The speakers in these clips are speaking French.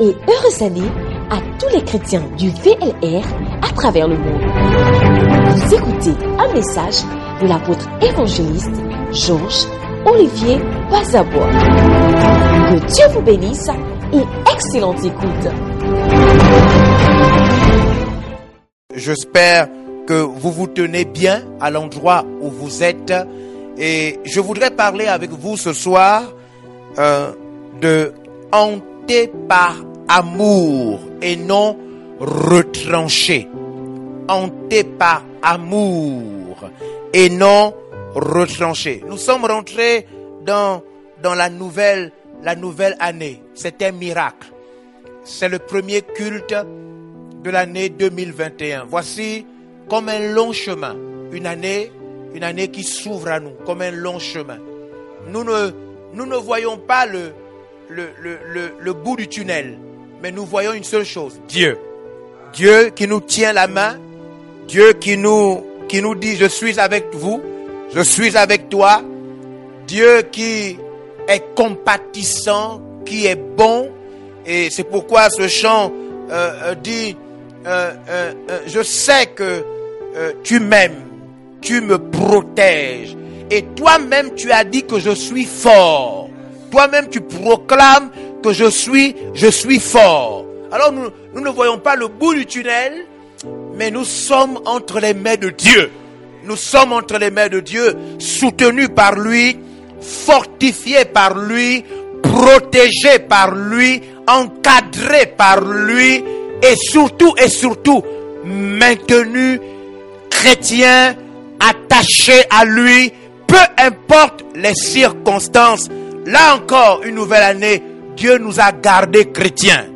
et heureuse année à tous les chrétiens du VLR à travers le monde. Vous écoutez un message de l'apôtre évangéliste Georges Olivier Bazabois. Que Dieu vous bénisse et excellente écoute. J'espère que vous vous tenez bien à l'endroit où vous êtes et je voudrais parler avec vous ce soir euh, de hanté par amour et non retranché. Hanté par amour et non retranché. Nous sommes rentrés dans, la nouvelle, la nouvelle année. C'est un miracle. C'est le premier culte de l'année 2021. Voici comme un long chemin, une année, une année qui s'ouvre à nous, comme un long chemin. Nous ne, nous ne voyons pas le, le, le, le, le bout du tunnel, mais nous voyons une seule chose, Dieu. Dieu qui nous tient la main, Dieu qui nous, qui nous dit, je suis avec vous, je suis avec toi, Dieu qui est compatissant, qui est bon, et c'est pourquoi ce chant euh, euh, dit, euh, je sais que tu m'aimes, tu me protèges, et toi-même tu as dit que je suis fort. Toi-même tu proclames que je suis, je suis fort. Alors nous, nous ne voyons pas le bout du tunnel, mais nous sommes entre les mains de Dieu. Nous sommes entre les mains de Dieu, soutenus par lui, fortifiés par lui, protégés par lui, encadrés par lui, et surtout, et surtout, maintenus chrétiens, attachés à lui, peu importe les circonstances. Là encore, une nouvelle année, Dieu nous a gardés chrétiens.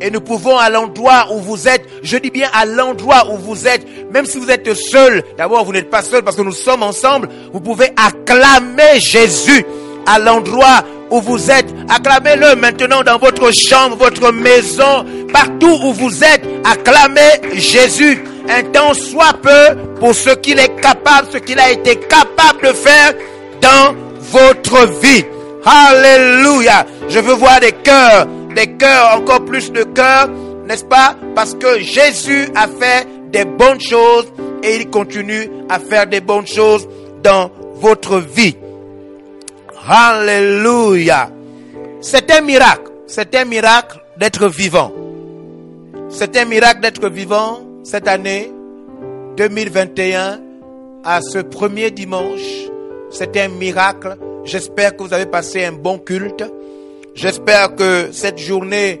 Et nous pouvons à l'endroit où vous êtes, je dis bien à l'endroit où vous êtes, même si vous êtes seul, d'abord vous n'êtes pas seul parce que nous sommes ensemble, vous pouvez acclamer Jésus à l'endroit où vous êtes. Acclamez-le maintenant dans votre chambre, votre maison, partout où vous êtes. Acclamez Jésus. Un temps soit peu pour ce qu'il est capable, ce qu'il a été capable de faire dans votre vie. Alléluia. Je veux voir des cœurs, des cœurs, encore plus de cœurs, n'est-ce pas? Parce que Jésus a fait des bonnes choses et il continue à faire des bonnes choses dans votre vie. Alléluia. C'est un miracle. C'est un miracle d'être vivant. C'est un miracle d'être vivant cette année 2021 à ce premier dimanche. C'est un miracle. J'espère que vous avez passé un bon culte. J'espère que cette journée,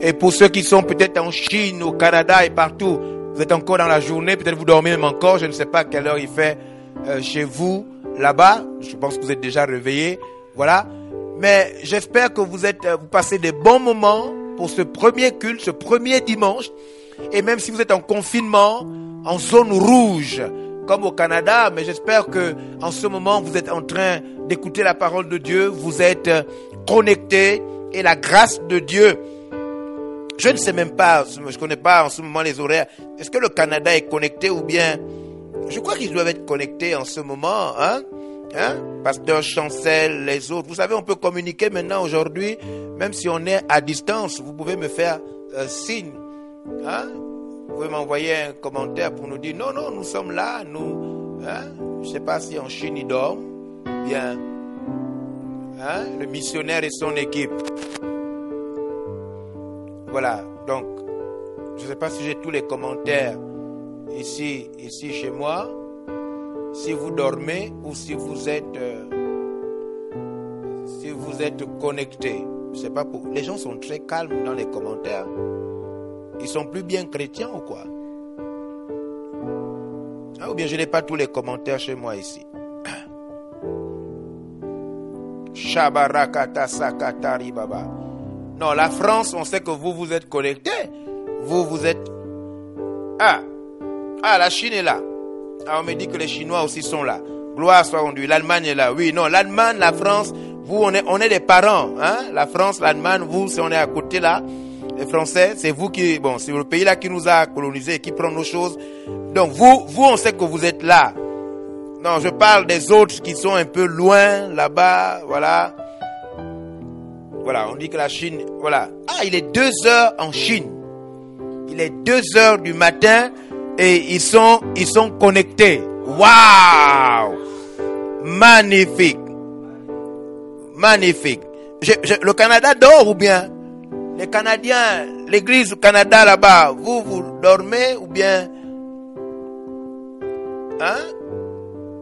et pour ceux qui sont peut-être en Chine, au Canada et partout, vous êtes encore dans la journée, peut-être vous dormez même encore, je ne sais pas quelle heure il fait euh, chez vous, là-bas. Je pense que vous êtes déjà réveillés. Voilà. Mais j'espère que vous êtes, euh, vous passez des bons moments pour ce premier culte, ce premier dimanche. Et même si vous êtes en confinement, en zone rouge, comme au Canada, mais j'espère que en ce moment vous êtes en train d'écouter la parole de Dieu, vous êtes euh, connectés et la grâce de Dieu. Je ne sais même pas, je connais pas en ce moment les horaires. Est-ce que le Canada est connecté ou bien? Je crois qu'ils doivent être connectés en ce moment, hein? Hein? Pasteur Chancel, les autres. Vous savez, on peut communiquer maintenant aujourd'hui, même si on est à distance. Vous pouvez me faire euh, signe. Hein? Vous pouvez m'envoyer un commentaire pour nous dire non, non, nous sommes là, nous. Hein? Je ne sais pas si en Chine ils dorment. Bien. Hein? Le missionnaire et son équipe. Voilà. Donc, je ne sais pas si j'ai tous les commentaires ici, ici chez moi si vous dormez ou si vous êtes euh, si vous êtes connecté. Je sais pas pour les gens sont très calmes dans les commentaires. Ils sont plus bien chrétiens ou quoi? Ah, ou bien je n'ai pas tous les commentaires chez moi ici. Shabarakata sakatari baba. Non, la France, on sait que vous vous êtes connectés. Vous vous êtes Ah. Ah, la Chine est là. Ah, on me dit que les Chinois aussi sont là. Gloire soit rendue. L'Allemagne est là. Oui, non, l'Allemagne, la France, vous, on est, on est des parents. Hein? La France, l'Allemagne, vous, si on est à côté là, les Français, c'est vous qui, bon, c'est le pays là qui nous a colonisés et qui prend nos choses. Donc vous, vous, on sait que vous êtes là. Non, je parle des autres qui sont un peu loin, là-bas, voilà. voilà, on dit que la Chine, voilà. Ah, il est 2 heures en Chine. Il est 2 heures du matin et ils sont, ils sont connectés. Waouh! Magnifique. Magnifique. Le Canada dort ou bien? Les Canadiens, l'église au Canada là-bas, vous, vous dormez ou bien? Hein?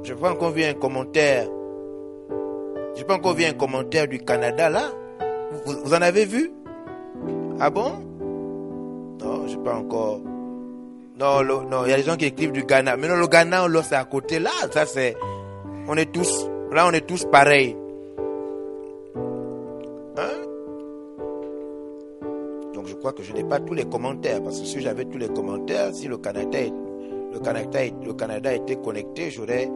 Je pas encore vu un commentaire. J'ai pas encore vu un commentaire du Canada là. Vous, vous en avez vu? Ah bon? Non, j'ai pas encore. Non, non, il y a des gens qui écrivent du Ghana. Mais non, le Ghana, là, c'est à côté là. Ça, c'est. On est tous. Là, on est tous pareils. Hein? Que je n'ai pas tous les commentaires. Parce que si j'avais tous les commentaires, si le Canada, le Canada, le Canada était connecté, j'aurais.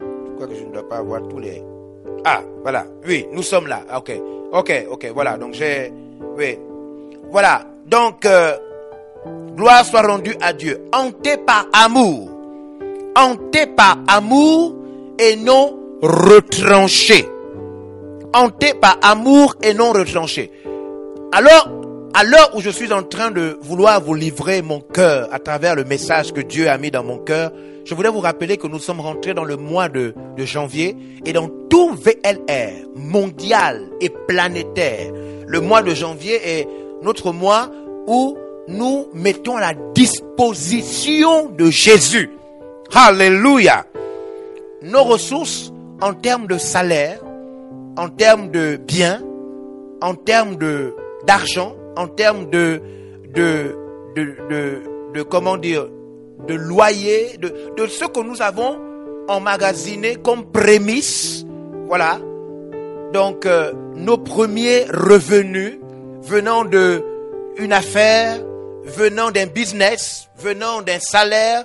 Je crois que je ne dois pas avoir tous les. Ah, voilà. Oui, nous sommes là. Ok. Ok, ok, voilà. Donc, j'ai. Oui. Voilà. Donc, euh, gloire soit rendue à Dieu. Hanté par amour. Hanté par amour et non retranché. Hanté par amour et non retranché. Alors, à l'heure où je suis en train de vouloir vous livrer mon cœur à travers le message que Dieu a mis dans mon cœur, je voudrais vous rappeler que nous sommes rentrés dans le mois de, de janvier et dans tout VLR mondial et planétaire. Le mois de janvier est notre mois où nous mettons à la disposition de Jésus. Alléluia. Nos ressources en termes de salaire, en termes de biens, en termes d'argent, en termes de de, de de comment dire de loyer, de de ce que nous avons emmagasiné comme prémisse, voilà. Donc euh, nos premiers revenus venant de une affaire, venant d'un business, venant d'un salaire,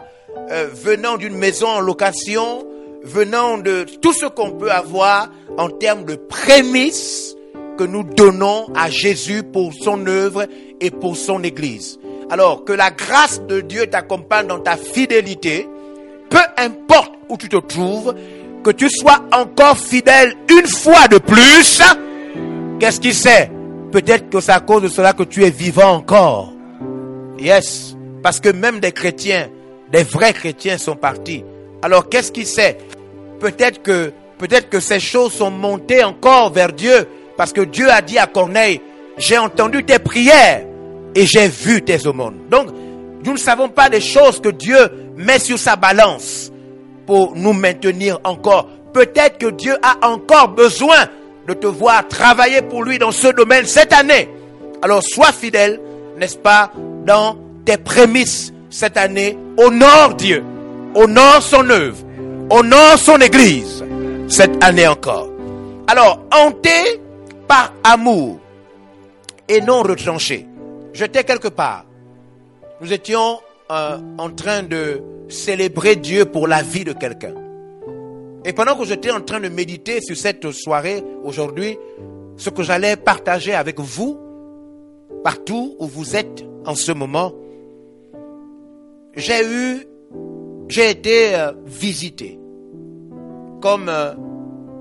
euh, venant d'une maison en location, venant de tout ce qu'on peut avoir en termes de prémices que nous donnons à Jésus pour son œuvre et pour son Église. Alors que la grâce de Dieu t'accompagne dans ta fidélité, peu importe où tu te trouves, que tu sois encore fidèle une fois de plus, qu'est-ce qui sait? Peut-être que c'est à cause de cela que tu es vivant encore. Yes. Parce que même des chrétiens, des vrais chrétiens sont partis. Alors qu'est-ce qui sait? Peut-être que, peut-être que ces choses sont montées encore vers Dieu. Parce que Dieu a dit à Corneille, j'ai entendu tes prières et j'ai vu tes aumônes. Donc, nous ne savons pas des choses que Dieu met sur sa balance pour nous maintenir encore. Peut-être que Dieu a encore besoin de te voir travailler pour lui dans ce domaine cette année. Alors sois fidèle, n'est-ce pas, dans tes prémices cette année. Honore Dieu, honore son œuvre, honore son église cette année encore. Alors, hanté par amour et non retranché. J'étais quelque part. Nous étions euh, en train de célébrer Dieu pour la vie de quelqu'un. Et pendant que j'étais en train de méditer sur cette soirée aujourd'hui, ce que j'allais partager avec vous, partout où vous êtes en ce moment, j'ai eu, j'ai été euh, visité comme euh,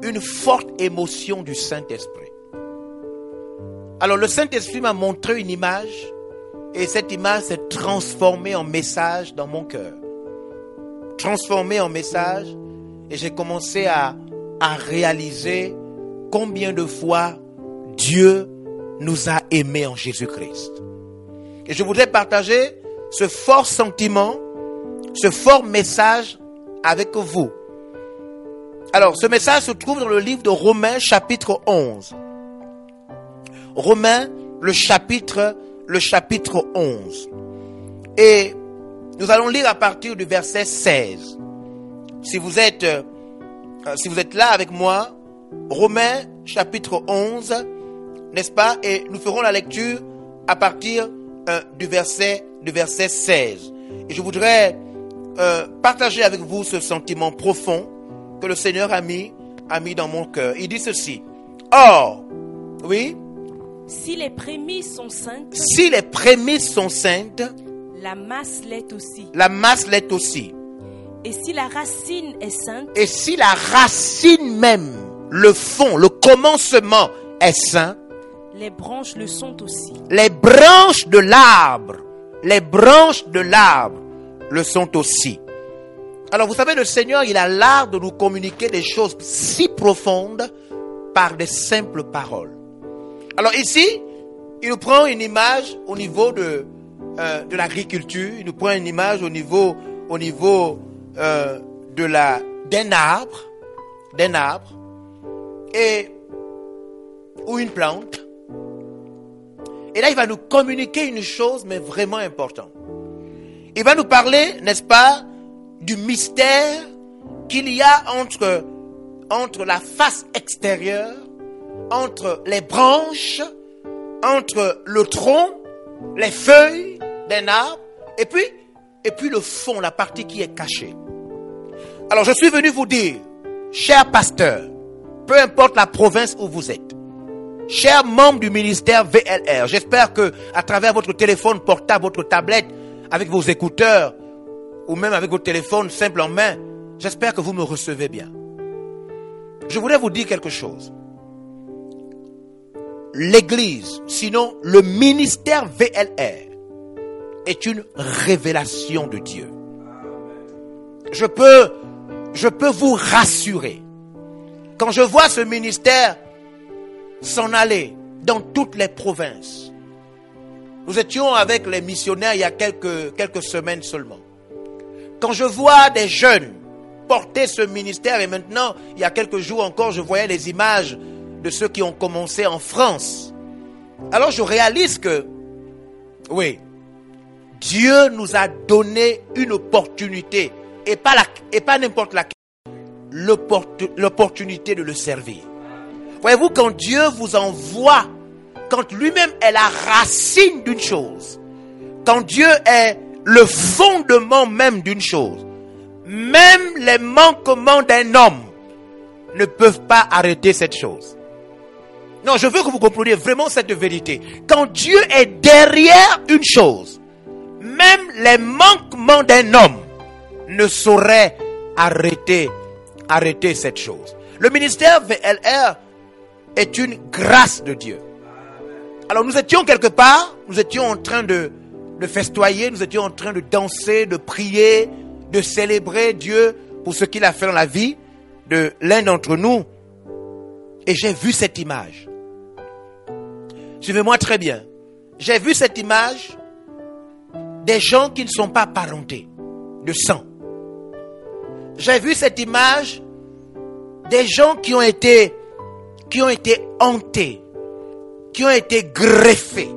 une forte émotion du Saint-Esprit. Alors le Saint-Esprit m'a montré une image et cette image s'est transformée en message dans mon cœur. Transformée en message et j'ai commencé à, réaliser combien de fois Dieu nous a aimés en Jésus-Christ. Et je voudrais partager ce fort sentiment, ce fort message avec vous. Alors, ce message se trouve dans le livre de Romains chapitre 11. Romains, le chapitre, le chapitre 11. Et nous allons lire à partir du verset 16. Si vous êtes, euh, si vous êtes là avec moi, Romains chapitre 11, n'est-ce pas? Et nous ferons la lecture à partir euh, du verset, du verset 16. Et je voudrais euh, partager avec vous ce sentiment profond que le Seigneur a mis, a mis dans mon cœur. Il dit ceci. Or, oui, Si les prémices sont saintes, si les prémices sont saintes, la masse l'est aussi. la masse l'est aussi. Et si la racine est sainte, Et si la racine même, le fond, le commencement est saint, les branches le sont aussi. Les branches de l'arbre, les branches de l'arbre le sont aussi. Alors vous savez, le Seigneur, il a l'art de nous communiquer des choses si profondes par des simples paroles. Alors ici, il nous prend une image au niveau de, euh, l'agriculture, il nous prend une image au niveau, au niveau euh, d'un arbre, d'un arbre, et, ou une plante. Et là, il va nous communiquer une chose, mais vraiment importante. Il va nous parler, n'est-ce pas, du mystère qu'il y a entre la face extérieure, entre les branches, entre le tronc, les feuilles d'un arbre, et puis, et puis le fond, la partie qui est cachée. Alors je suis venu vous dire, cher pasteur, peu importe la province où vous êtes, cher membre du ministère VLR, j'espère que à travers votre téléphone portable, votre tablette, avec vos écouteurs, ou même avec votre téléphone simple en main, j'espère que vous me recevez bien. Je voulais vous dire quelque chose. L'église, sinon le ministère VLR, est une révélation de Dieu. Je peux, vous rassurer. Quand je vois ce ministère s'en aller dans toutes les provinces, nous étions avec les missionnaires il y a quelques, quelques semaines seulement. Quand je vois des jeunes porter ce ministère, et maintenant, il y a quelques jours encore, je voyais les images de ceux qui ont commencé en France. Alors je réalise que, oui, Dieu nous a donné une opportunité, et pas, la, et pas n'importe laquelle, l'opportunité de le servir. Voyez-vous, quand Dieu vous envoie, quand lui-même est la racine d'une chose, quand Dieu est le fondement même d'une chose, même les manquements d'un homme ne peuvent pas arrêter cette chose. Non, je veux que vous compreniez vraiment cette vérité. Quand Dieu est derrière une chose, même les manquements d'un homme ne sauraient arrêter, arrêter cette chose. Le ministère VLR est une grâce de Dieu. Alors nous étions quelque part, nous étions en train de, de festoyer, nous étions en train de danser, de prier, de célébrer Dieu pour ce qu'il a fait dans la vie de l'un d'entre nous. Et j'ai vu cette image. Suivez-moi très bien. J'ai vu cette image des gens qui ne sont pas parentés de sang. J'ai vu cette image des gens qui ont été qui ont été hantés, qui ont été greffés,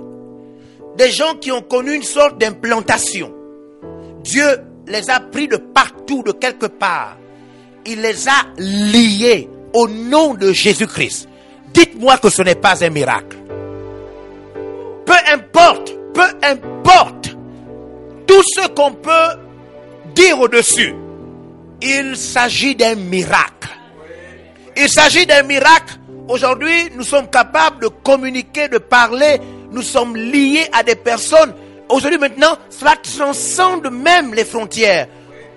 des gens qui ont connu une sorte d'implantation. Dieu les a pris de partout, de quelque part. Il les a liés au nom de Jésus-Christ. Dites-moi que ce n'est pas un miracle. Peu importe, peu importe tout ce qu'on peut dire au-dessus, il s'agit d'un miracle. Il s'agit d'un miracle. Aujourd'hui, nous sommes capables de communiquer, de parler. Nous sommes liés à des personnes. Aujourd'hui, maintenant, cela transcende même les frontières.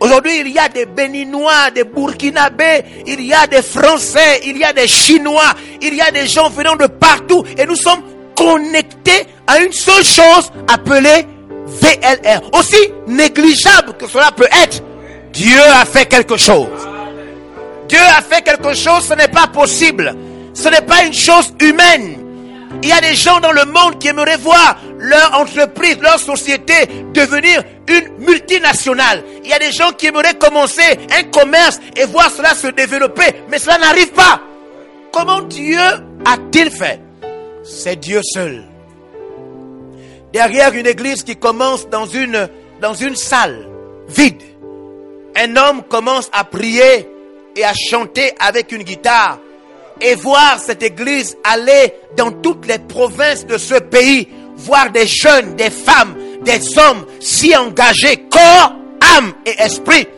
Aujourd'hui, il y a des Béninois, des Burkinabés, il y a des Français, il y a des Chinois, il y a des gens venant de partout. Et nous sommes connectés à une seule chose appelée VLR. Aussi négligeable que cela peut être, Dieu a fait quelque chose. Dieu a fait quelque chose, ce n'est pas possible. Ce n'est pas une chose humaine. Il y a des gens dans le monde qui aimeraient voir leur entreprise, leur société devenir une multinationale. Il y a des gens qui aimeraient commencer un commerce et voir cela se développer, mais cela n'arrive pas. Comment Dieu a-t-il fait? C'est Dieu seul. Derrière une église qui commence dans une, salle vide, un homme commence à prier et à chanter avec une guitare et voir cette église aller dans toutes les provinces de ce pays, voir des jeunes, des femmes, des hommes si engagés, corps, âme et esprit.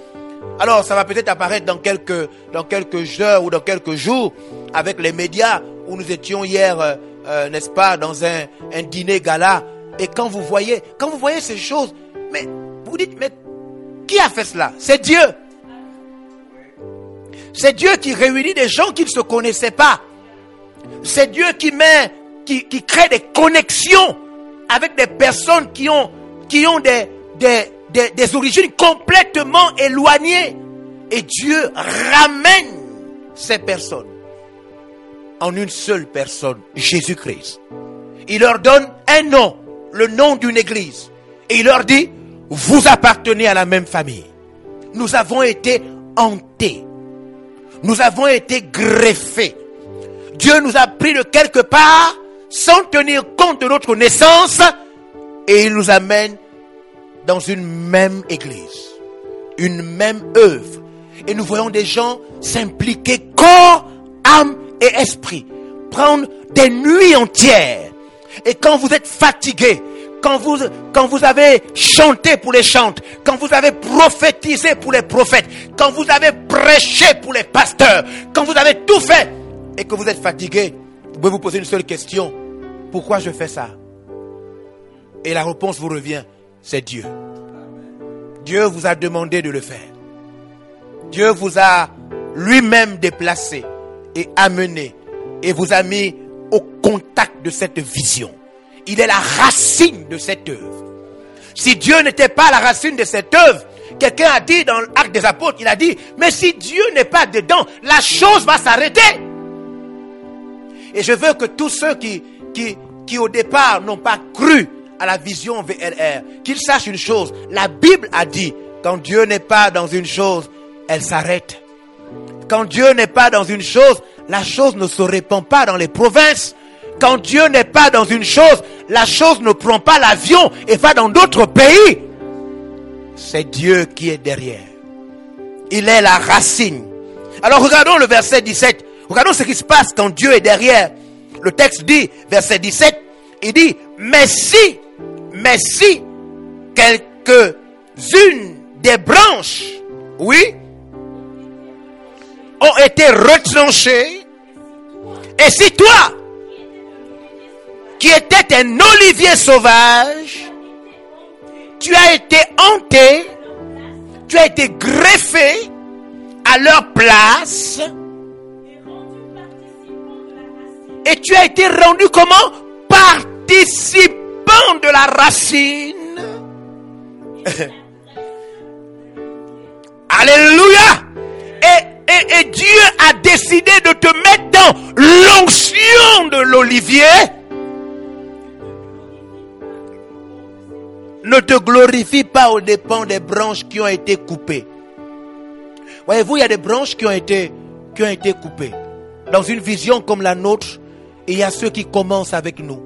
Alors, ça va peut-être apparaître dans quelques, dans quelques heures ou dans quelques jours avec les médias où nous étions hier, euh, n'est-ce pas, dans un, un dîner gala. Et quand vous voyez, quand vous voyez ces choses, mais vous dites, mais qui a fait cela? C'est Dieu. C'est Dieu qui réunit des gens qui ne se connaissaient pas. C'est Dieu qui met, qui, crée des connexions avec des personnes qui ont, qui ont des, des, des origines complètement éloignées. Et Dieu ramène ces personnes en une seule personne, Jésus-Christ. Il leur donne un nom, le nom d'une église. Et il leur dit, vous appartenez à la même famille. Nous avons été hantés. Nous avons été greffés. Dieu nous a pris de quelque part sans tenir compte de notre naissance et il nous amène dans une même église, une même œuvre. Et nous voyons des gens s'impliquer corps, âme et esprit, prendre des nuits entières. Et quand vous êtes fatigué, quand vous, quand vous avez chanté pour les chantes, quand vous avez prophétisé pour les prophètes, quand vous avez prêché pour les pasteurs, quand vous avez tout fait et que vous êtes fatigué, vous pouvez vous poser une seule question. Pourquoi je fais ça? Et la réponse vous revient, c'est Dieu. Dieu vous a demandé de le faire. Dieu vous a lui-même déplacé amené et vous a mis au contact de cette vision. Il est la racine de cette œuvre. Si Dieu n'était pas la racine de cette œuvre, quelqu'un a dit dans l'acte des apôtres, il a dit, mais si Dieu n'est pas dedans, la chose va s'arrêter. Et je veux que tous ceux qui, qui, qui au départ n'ont pas cru à la vision VLR, qu'ils sachent une chose, la Bible a dit, quand Dieu n'est pas dans une chose, elle s'arrête. Quand Dieu n'est pas dans une chose, la chose ne se répand pas dans les provinces. Quand Dieu n'est pas dans une chose, la chose ne prend pas l'avion et va dans d'autres pays. C'est Dieu qui est derrière. Il est la racine. Alors regardons le verset 17. Regardons ce qui se passe quand Dieu est derrière. Le texte dit, verset 17, il dit, mais si, mais si quelques-unes des branches, oui, ont été retranchées, et si toi, qui étais un olivier sauvage, tu as été hanté, tu as été greffé à leur place, et tu as été rendu comment? Participant de la racine. Alléluia. Et, et, Dieu a décidé de te mettre dans l'onction de l'olivier. Ne te glorifie pas aux dépens des branches qui ont été coupées. Voyez-vous, il y a des branches qui ont été, qui ont été coupées. Dans une vision comme la nôtre, il y a ceux qui commencent avec nous.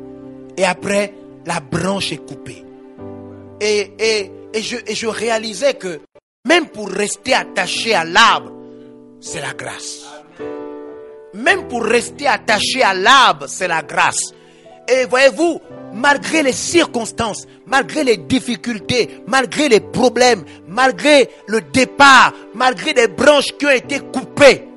Et après, la branche est coupée. Et, et, et, je, et je réalisais que même pour rester attaché à l'arbre, c'est la grâce. Même pour rester attaché à l'arbre, c'est la grâce. Et voyez-vous, malgré les circonstances, malgré les difficultés, malgré les problèmes, malgré le départ, malgré des branches qui ont été coupées,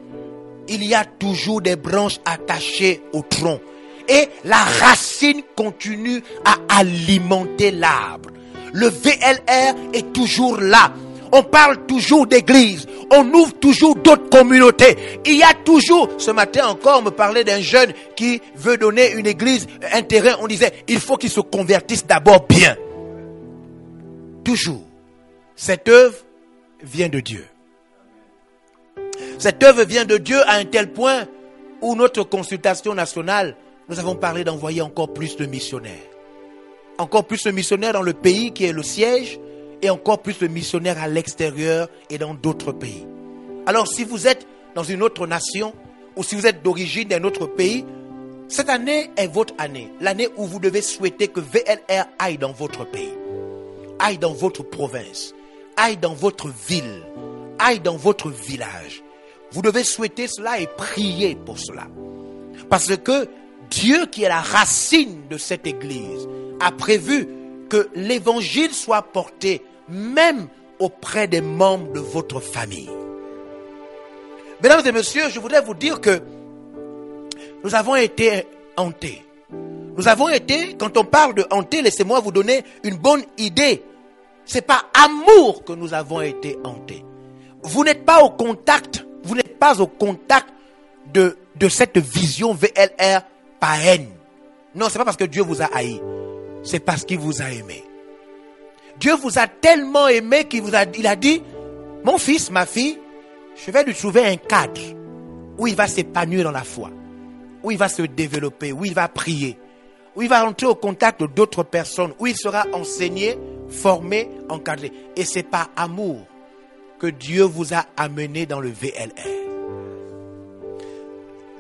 il y a toujours des branches attachées au tronc. Et la racine continue à alimenter l'arbre. Le VLR est toujours là. On parle toujours d'église. On ouvre toujours d'autres communautés. Il y a toujours, ce matin encore, on me parlait d'un jeune qui veut donner une église, un terrain. On disait, il faut qu'il se convertisse d'abord bien. Toujours. Cette œuvre vient de Dieu. Cette œuvre vient de Dieu à un tel point où notre consultation nationale, nous avons parlé d'envoyer encore plus de missionnaires. Encore plus de missionnaires dans le pays qui est le siège et encore plus de missionnaires à l'extérieur et dans d'autres pays. Alors si vous êtes dans une autre nation ou si vous êtes d'origine d'un autre pays, cette année est votre année. L'année où vous devez souhaiter que VLR aille dans votre pays, aille dans votre province, aille dans votre ville, aille dans votre village. Vous devez souhaiter cela et prier pour cela. Parce que Dieu qui est la racine de cette église a prévu que l'évangile soit porté même auprès des membres de votre famille. Mesdames et messieurs, je voudrais vous dire que nous avons été hantés. Nous avons été, quand on parle de hantés, laissez-moi vous donner une bonne idée. C'est pas amour que nous avons été hantés. Vous n'êtes pas au contact, vous n'êtes pas au contact de, de cette vision VLR par haine. Non, c'est pas parce que Dieu vous a haï. C'est parce qu'il vous a aimé. Dieu vous a tellement aimé qu'il vous a, il dit, mon fils, ma fille, je vais lui trouver un cadre où il va s'épanouir dans la foi, où il va se développer, où il va prier, où il va rentrer au contact d'autres personnes, où il sera enseigné, formé, encadré. Et c'est par amour que Dieu vous a amené dans le VLR.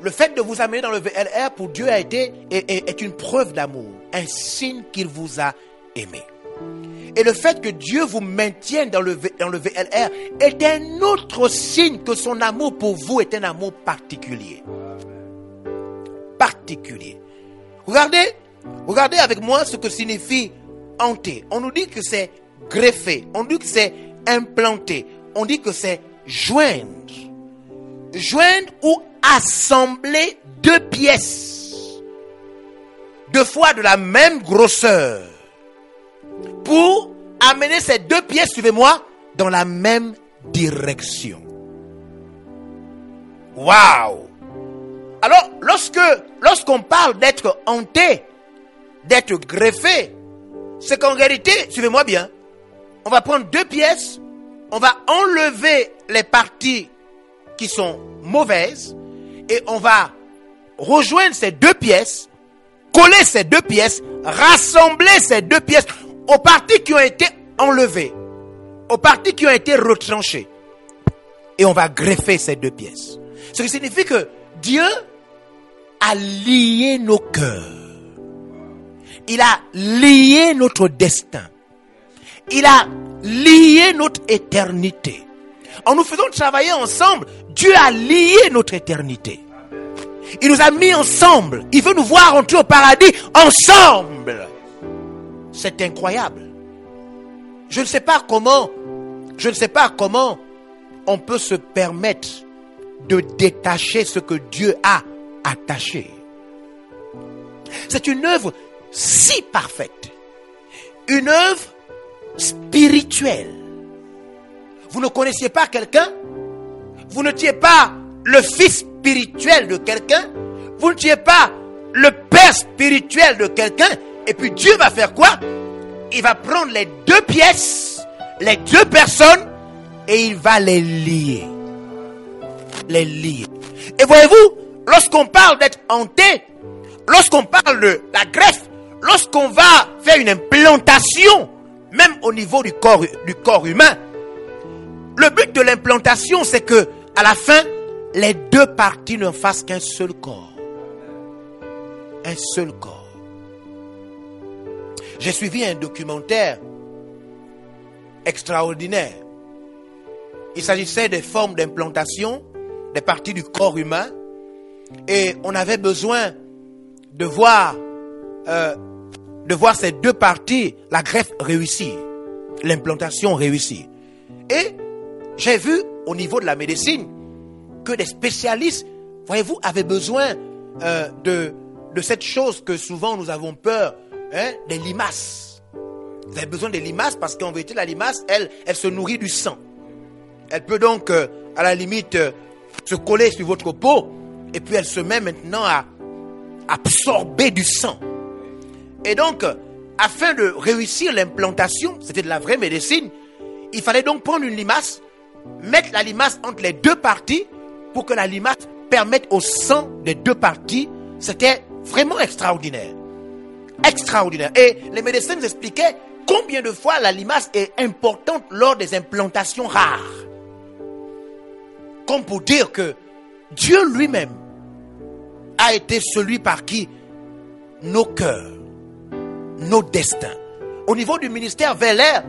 Le fait de vous amener dans le VLR pour Dieu a été est, est une preuve d'amour, un signe qu'il vous a aimé. Et le fait que Dieu vous maintienne dans le, dans le VLR est un autre signe que son amour pour vous est un amour particulier. Particulier. Regardez, regardez avec moi ce que signifie hanter. On nous dit que c'est greffer, on dit que c'est implanter, on dit que c'est joindre. Joindre ou assembler deux pièces, deux fois de la même grosseur, pour amener ces deux pièces, suivez-moi, dans la même direction. Waouh! Alors, lorsque, lorsqu'on parle d'être hanté, d'être greffé, c'est qu'en réalité, suivez-moi bien, on va prendre deux pièces, on va enlever les parties qui sont mauvaises et on va rejoindre ces deux pièces, coller ces deux pièces, rassembler ces deux pièces aux parties qui ont été enlevées, aux parties qui ont été retranchées. Et on va greffer ces deux pièces. Ce qui signifie que Dieu a lié nos cœurs. Il a lié notre destin. Il a lié notre éternité. En nous faisant travailler ensemble, Dieu a lié notre éternité. Il nous a mis ensemble. Il veut nous voir entrer au paradis ensemble. C'est incroyable. Je ne sais pas comment, je ne sais pas comment on peut se permettre de détacher ce que Dieu a attaché. C'est une œuvre si parfaite. Une œuvre spirituelle. Vous ne connaissiez pas quelqu'un? Vous n'étiez pas le fils spirituel de quelqu'un? Vous n'étiez pas le père spirituel de quelqu'un? Et puis Dieu va faire quoi? Il va prendre les deux pièces, les deux personnes, et il va les lier. Les lier. Et voyez-vous, lorsqu'on parle d'être hanté, lorsqu'on parle de la greffe, lorsqu'on va faire une implantation, même au niveau du corps, du corps humain, le but de l'implantation, c'est que, à la fin, les deux parties ne fassent qu'un seul corps. Un seul corps. J'ai suivi un documentaire extraordinaire. Il s'agissait des formes d'implantation des parties du corps humain et on avait besoin de voir euh, de voir ces deux parties, la greffe réussie, l'implantation réussie. Et j'ai vu au niveau de la médecine que des spécialistes, voyez-vous, avaient besoin euh, de, de cette chose que souvent nous avons peur, hein, des limaces. Vous avez besoin des limaces parce qu'en vérité, la limace, elle, elle se nourrit du sang. Elle peut donc, euh, à la limite, euh, se coller sur votre peau et puis elle se met maintenant à absorber du sang. Et donc, afin de réussir l'implantation, c'était de la vraie médecine, il fallait donc prendre une limace, mettre la limace entre les deux parties pour que la limace permette au sang des deux parties. C'était vraiment extraordinaire. Extraordinaire. Et les médecins nous expliquaient combien de fois la limace est importante lors des implantations rares. Comme pour dire que Dieu lui-même a été celui par qui nos cœurs, nos destins, au niveau du ministère vers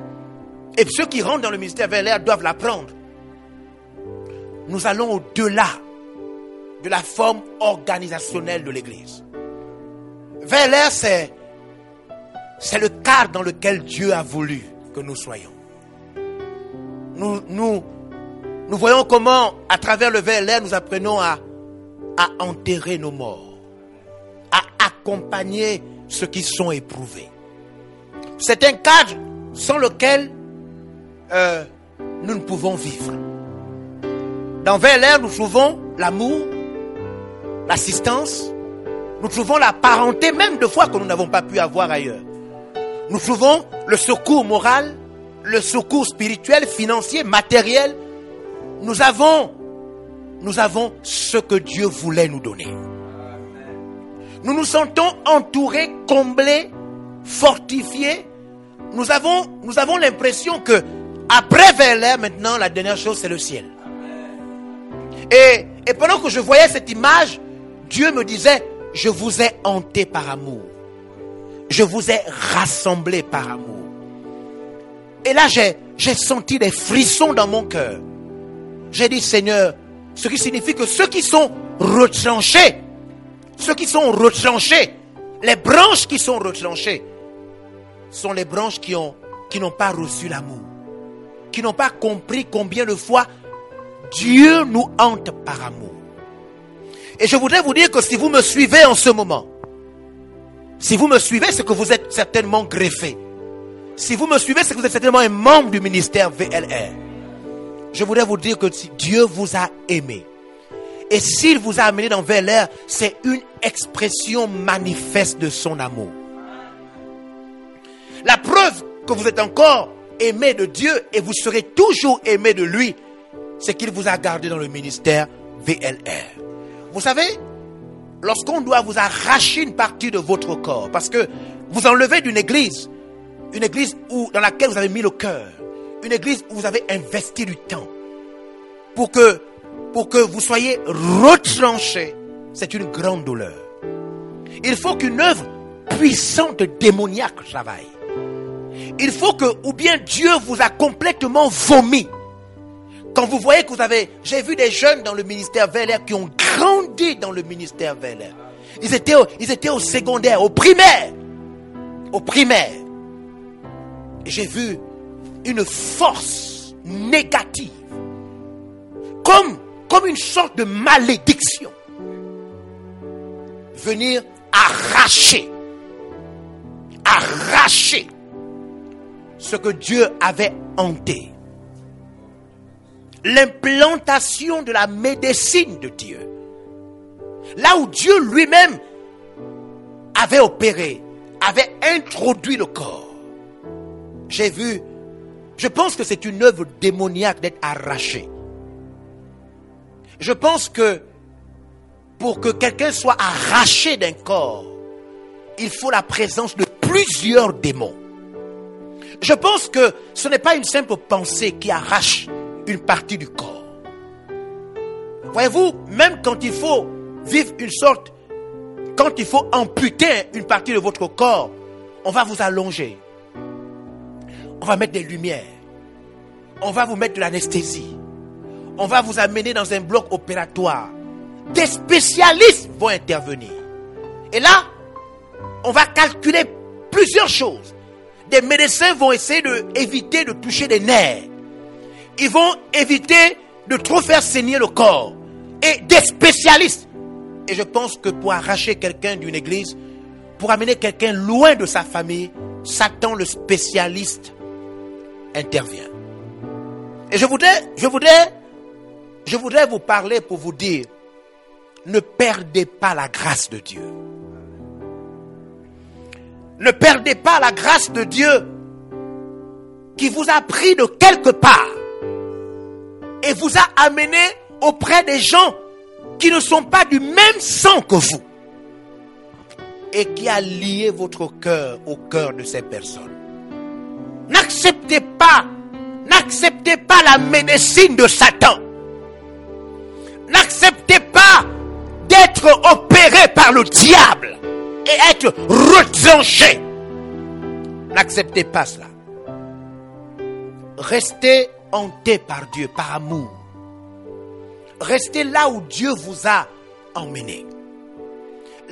et ceux qui rentrent dans le ministère vers doivent l'apprendre. Nous allons au-delà de la forme organisationnelle de l'Église. Vers c'est, c'est le cadre dans lequel Dieu a voulu que nous soyons. Nous, voyons comment, à travers le l'air, nous apprenons à, enterrer nos morts, à accompagner ceux qui sont éprouvés. C'est un cadre sans lequel euh, nous ne pouvons vivre. Dans l'air, nous trouvons l'amour, l'assistance, nous trouvons la parenté même de foi que nous n'avons pas pu avoir ailleurs. Nous trouvons le secours moral, le secours spirituel, financier, matériel. Nous avons, ce que Dieu voulait nous donner. Nous nous sentons entourés, comblés, fortifiés. Nous avons, l'impression que après vers maintenant, la dernière chose, c'est le ciel. Et, et pendant que je voyais cette image, Dieu me disait, je vous ai hanté par amour. Je vous ai rassemblé par amour. Et là, j'ai, senti des frissons dans mon cœur. J'ai dit, Seigneur, ce qui signifie que ceux qui sont retranchés, ceux qui sont retranchés, les branches qui sont retranchées, sont les branches qui qui n'ont pas reçu l'amour, qui n'ont pas compris combien de fois Dieu nous hante par amour. Et je voudrais vous dire que si vous me suivez en ce moment, si vous me suivez, c'est que vous êtes certainement greffé. Si vous me suivez, c'est que vous êtes certainement un membre du ministère VLR. Je voudrais vous dire que Dieu vous a aimé, et s'il vous a amené dans VLR, c'est une expression manifeste de son amour. La preuve que vous êtes encore aimé de Dieu et vous serez toujours aimé de lui, c'est qu'il vous a gardé dans le ministère VLR. Vous savez, lorsqu'on doit vous arracher une partie de votre corps, parce que vous enlevez d'une église, une église où, dans laquelle vous avez mis le cœur, une église où vous avez investi du temps, pour que, pour que vous soyez retranché, c'est une grande douleur. Il faut qu'une œuvre puissante démoniaque travaille. Il faut que, ou bien Dieu vous a complètement vomi. Quand vous voyez que vous avez, j'ai vu des jeunes dans le ministère VLR qui ont dans le ministère VLR. Ils étaient, ils étaient au secondaire, au primaire. Au primaire. J'ai vu une force négative. Comme, comme une sorte de malédiction. Venir arracher. Arracher ce que Dieu avait hanté. L'implantation de la médecine de Dieu. Là où Dieu lui-même avait opéré, avait introduit le corps. J'ai vu, je pense que c'est une œuvre démoniaque d'être arraché. Je pense que pour que quelqu'un soit arraché d'un corps, il faut la présence de plusieurs démons. Je pense que ce n'est pas une simple pensée qui arrache une partie du corps. Voyez-vous, même quand il faut vivre une sorte, quand il faut amputer une partie de votre corps, on va vous allonger. On va mettre des lumières. On va vous mettre de l'anesthésie. On va vous amener dans un bloc opératoire. Des spécialistes vont intervenir. Et là, on va calculer plusieurs choses. Des médecins vont essayer d'éviter de, de toucher des nerfs. Ils vont éviter de trop faire saigner le corps. Et des spécialistes. Et je pense que pour arracher quelqu'un d'une église, pour amener quelqu'un loin de sa famille, Satan le spécialiste intervient. Et je voudrais, je voudrais, je voudrais vous parler pour vous dire, ne perdez pas la grâce de Dieu. Ne perdez pas la grâce de Dieu qui vous a pris de quelque part et vous a amené auprès des gens qui ne sont pas du même sang que vous et qui a lié votre cœur au cœur de ces personnes. N'acceptez pas, n'acceptez pas la médecine de Satan. N'acceptez pas d'être opéré par le diable et être retranché. N'acceptez pas cela. Restez hanté par Dieu, par amour. Restez là où Dieu vous a emmené.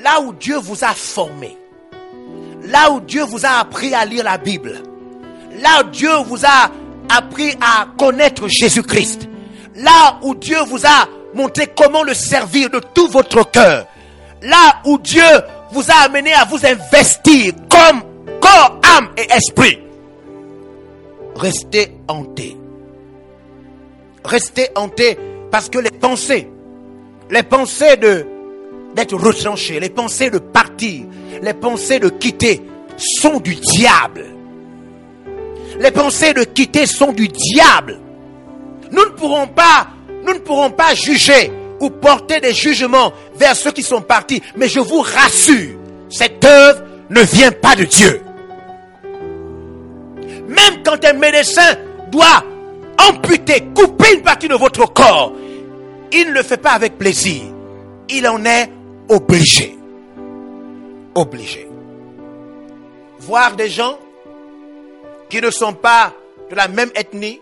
Là où Dieu vous a formé. Là où Dieu vous a appris à lire la Bible. Là où Dieu vous a appris à connaître Jésus-Christ. Là où Dieu vous a montré comment le servir de tout votre cœur. Là où Dieu vous a amené à vous investir comme corps, âme et esprit. Restez hanté. Restez hanté parce que les pensées, les pensées de, d'être retranché, les pensées de partir, les pensées de quitter sont du diable. Les pensées de quitter sont du diable. Nous ne pourrons pas, nous ne pourrons pas juger ou porter des jugements vers ceux qui sont partis. Mais je vous rassure, cette œuvre ne vient pas de Dieu. Même quand un médecin doit amputer, couper une partie de votre corps, il ne le fait pas avec plaisir. Il en est obligé. Obligé. Voir des gens qui ne sont pas de la même ethnie,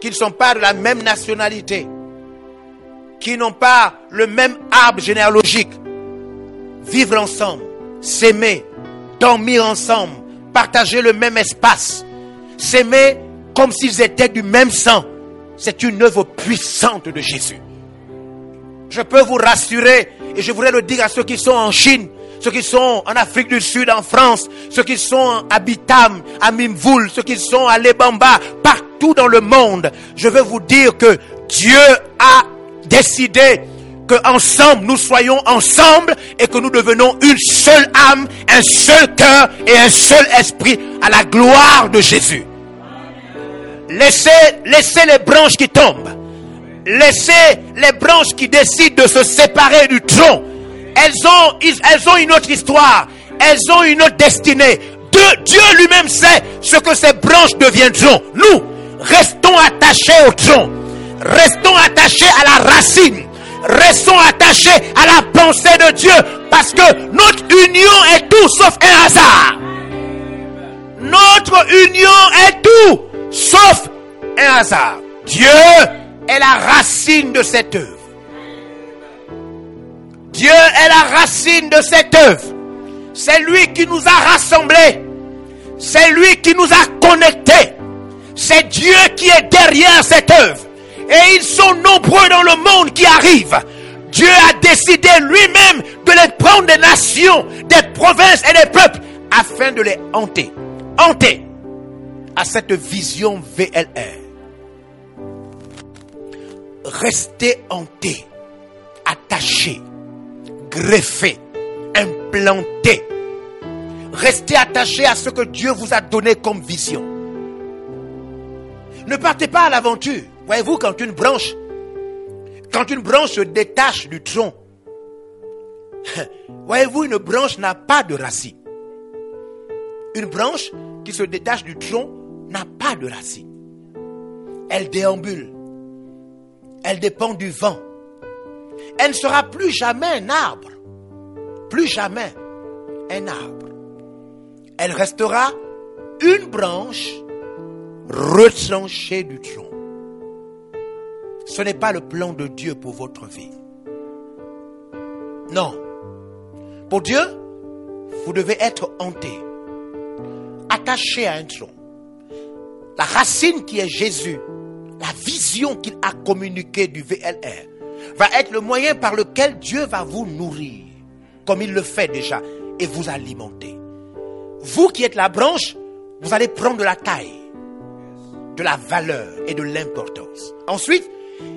qui ne sont pas de la même nationalité, qui n'ont pas le même arbre généalogique, vivre ensemble, s'aimer, dormir ensemble, partager le même espace, s'aimer comme s'ils étaient du même sang. C'est une œuvre puissante de Jésus. Je peux vous rassurer, et je voudrais le dire à ceux qui sont en Chine, ceux qui sont en Afrique du Sud, en France, ceux qui sont à Bitam, à Mimvoul, ceux qui sont à Lebamba, partout dans le monde. Je veux vous dire que Dieu a décidé que ensemble nous soyons ensemble et que nous devenons une seule âme, un seul cœur et un seul esprit à la gloire de Jésus. Laissez, laissez les branches qui tombent. Laissez les branches qui décident de se séparer du tronc. Elles ont, elles ont une autre histoire. Elles ont une autre destinée. Dieu lui-même sait ce que ces branches deviendront. Nous, restons attachés au tronc. Restons attachés à la racine. Restons attachés à la pensée de Dieu. Parce que notre union est tout sauf un hasard. Notre union est tout sauf un hasard. Dieu est la racine de cette œuvre. Dieu est la racine de cette œuvre. C'est lui qui nous a rassemblés. C'est lui qui nous a connectés. C'est Dieu qui est derrière cette œuvre. Et ils sont nombreux dans le monde qui arrivent. Dieu a décidé lui-même de les prendre des nations, des provinces et des peuples afin de les hanter. Hanter à cette vision VLR. Restez hanté, attaché, greffé, implanté. Restez attaché à ce que Dieu vous a donné comme vision. Ne partez pas à l'aventure. Voyez-vous, quand une branche, quand une branche se détache du tronc, voyez-vous, une branche n'a pas de racine. Une branche qui se détache du tronc n'a pas de racine. Elle déambule. Elle dépend du vent. Elle ne sera plus jamais un arbre. Plus jamais un arbre. Elle restera une branche retranchée du tronc. Ce n'est pas le plan de Dieu pour votre vie. Non. Pour Dieu, vous devez être hanté, attaché à un tronc. La racine qui est Jésus, la vision qu'il a communiquée du VLR, va être le moyen par lequel Dieu va vous nourrir, comme il le fait déjà, et vous alimenter. Vous qui êtes la branche, vous allez prendre de la taille, de la valeur et de l'importance. Ensuite,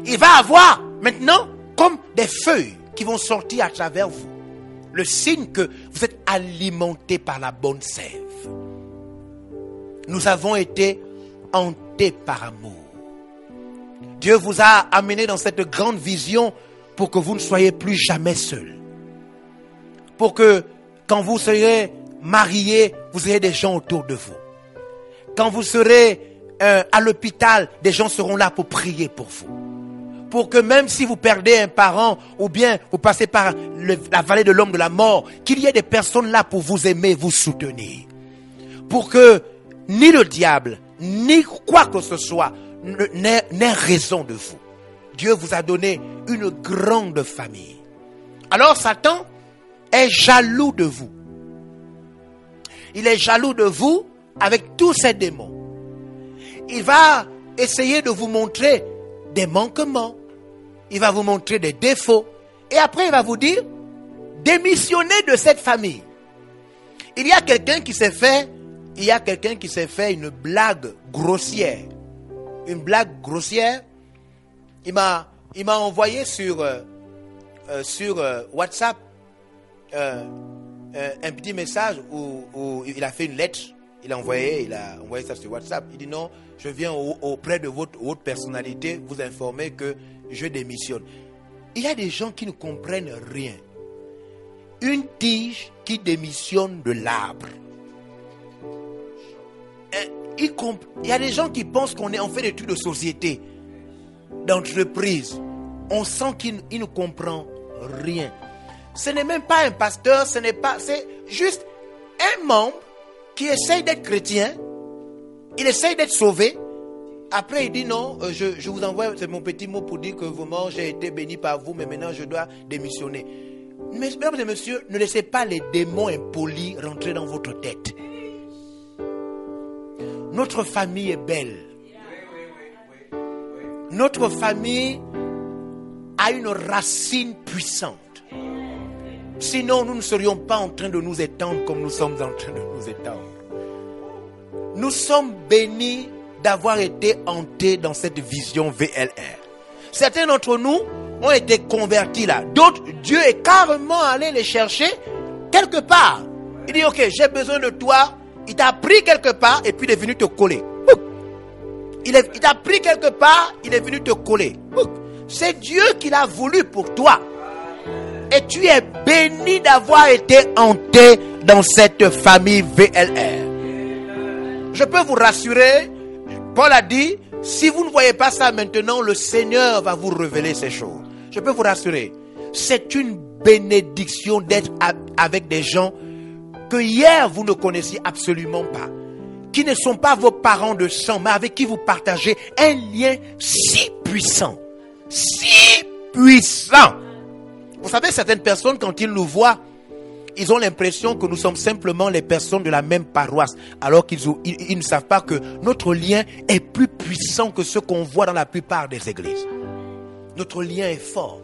il va avoir maintenant comme des feuilles qui vont sortir à travers vous. Le signe que vous êtes alimenté par la bonne sève. Nous avons été hantés par amour. Dieu vous a amené dans cette grande vision pour que vous ne soyez plus jamais seul. Pour que quand vous serez marié, vous ayez des gens autour de vous. Quand vous serez euh, à l'hôpital, des gens seront là pour prier pour vous. Pour que même si vous perdez un parent ou bien vous passez par la vallée de l'homme de la mort, qu'il y ait des personnes là pour vous aimer, vous soutenir. Pour que ni le diable, ni quoi que ce soit n'ait raison de vous. Dieu vous a donné une grande famille. Alors Satan est jaloux de vous. Il est jaloux de vous avec tous ses démons. Il va essayer de vous montrer des manquements. Il va vous montrer des défauts. Et après, il va vous dire, démissionnez de cette famille. Il y a quelqu'un qui s'est fait, il y a quelqu'un qui s'est fait une blague grossière. Une blague grossière. Il m'a, il m'a envoyé sur, euh, euh, sur euh, WhatsApp un petit message où, où il a fait une lettre. Il a envoyé, il a envoyé ça sur WhatsApp. Il dit non, je viens au- auprès de votre haute personnalité vous informer que je démissionne. Il y a des gens qui ne comprennent rien. Une tige qui démissionne de l'arbre. Il, il y a des gens qui pensent qu'on est en fait des trucs de société, d'entreprise. On sent qu'il il ne comprend rien. Ce n'est même pas un pasteur, ce n'est pas, c'est juste un membre qui essaye d'être chrétien. Il essaye d'être sauvé. Après, il dit non, euh, je, vous envoie, c'est mon petit mot pour dire que vraiment j'ai été béni par vous, mais maintenant je dois démissionner. Mesdames et messieurs, ne laissez pas les démons impolis rentrer dans votre tête. Notre famille est belle. Notre famille a une racine puissante. Sinon, nous ne serions pas en train de nous étendre comme nous sommes en train de nous étendre. Nous sommes bénis d'avoir été hantés dans cette vision VLR. Certains d'entre nous ont été convertis là. D'autres, Dieu est carrément allé les chercher quelque part. Il dit, ok, j'ai besoin de toi. Il t'a pris quelque part et puis il est venu te coller. Il, t'a pris quelque part, il est venu te coller. C'est Dieu qui l'a voulu pour toi. Et tu es béni d'avoir été hanté dans cette famille VLR. Je peux vous rassurer, Paul a dit, si vous ne voyez pas ça maintenant, le Seigneur va vous révéler ces choses. Je peux vous rassurer, c'est une bénédiction d'être avec des gens que hier vous ne connaissiez absolument pas, qui ne sont pas vos parents de sang, mais avec qui vous partagez un lien si puissant, si puissant. Vous savez, certaines personnes, quand ils nous voient, ils ont l'impression que nous sommes simplement les personnes de la même paroisse, alors qu'ils ne savent pas que notre lien est plus puissant que ce qu'on voit dans la plupart des églises. Notre lien est fort.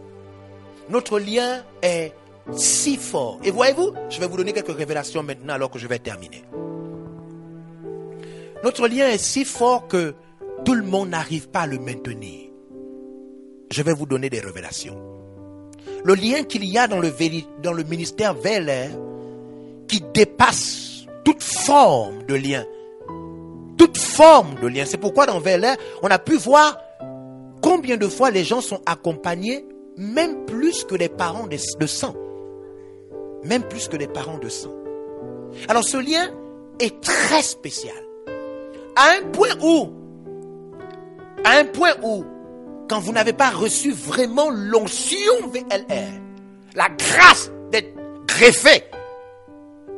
Notre lien est si fort. Et voyez-vous, je vais vous donner quelques révélations maintenant alors que je vais terminer. Notre lien est si fort que tout le monde n'arrive pas à le maintenir. Je vais vous donner des révélations. Le lien qu'il y a dans le, dans le ministère VLR qui dépasse toute forme de lien. Toute forme de lien. C'est pourquoi dans VLR, on a pu voir combien de fois les gens sont accompagnés, même plus que les parents de sang. Même plus que les parents de sang. Alors ce lien est très spécial. À un point où, à un point où, quand vous n'avez pas reçu vraiment l'onction VLR, la grâce d'être greffé,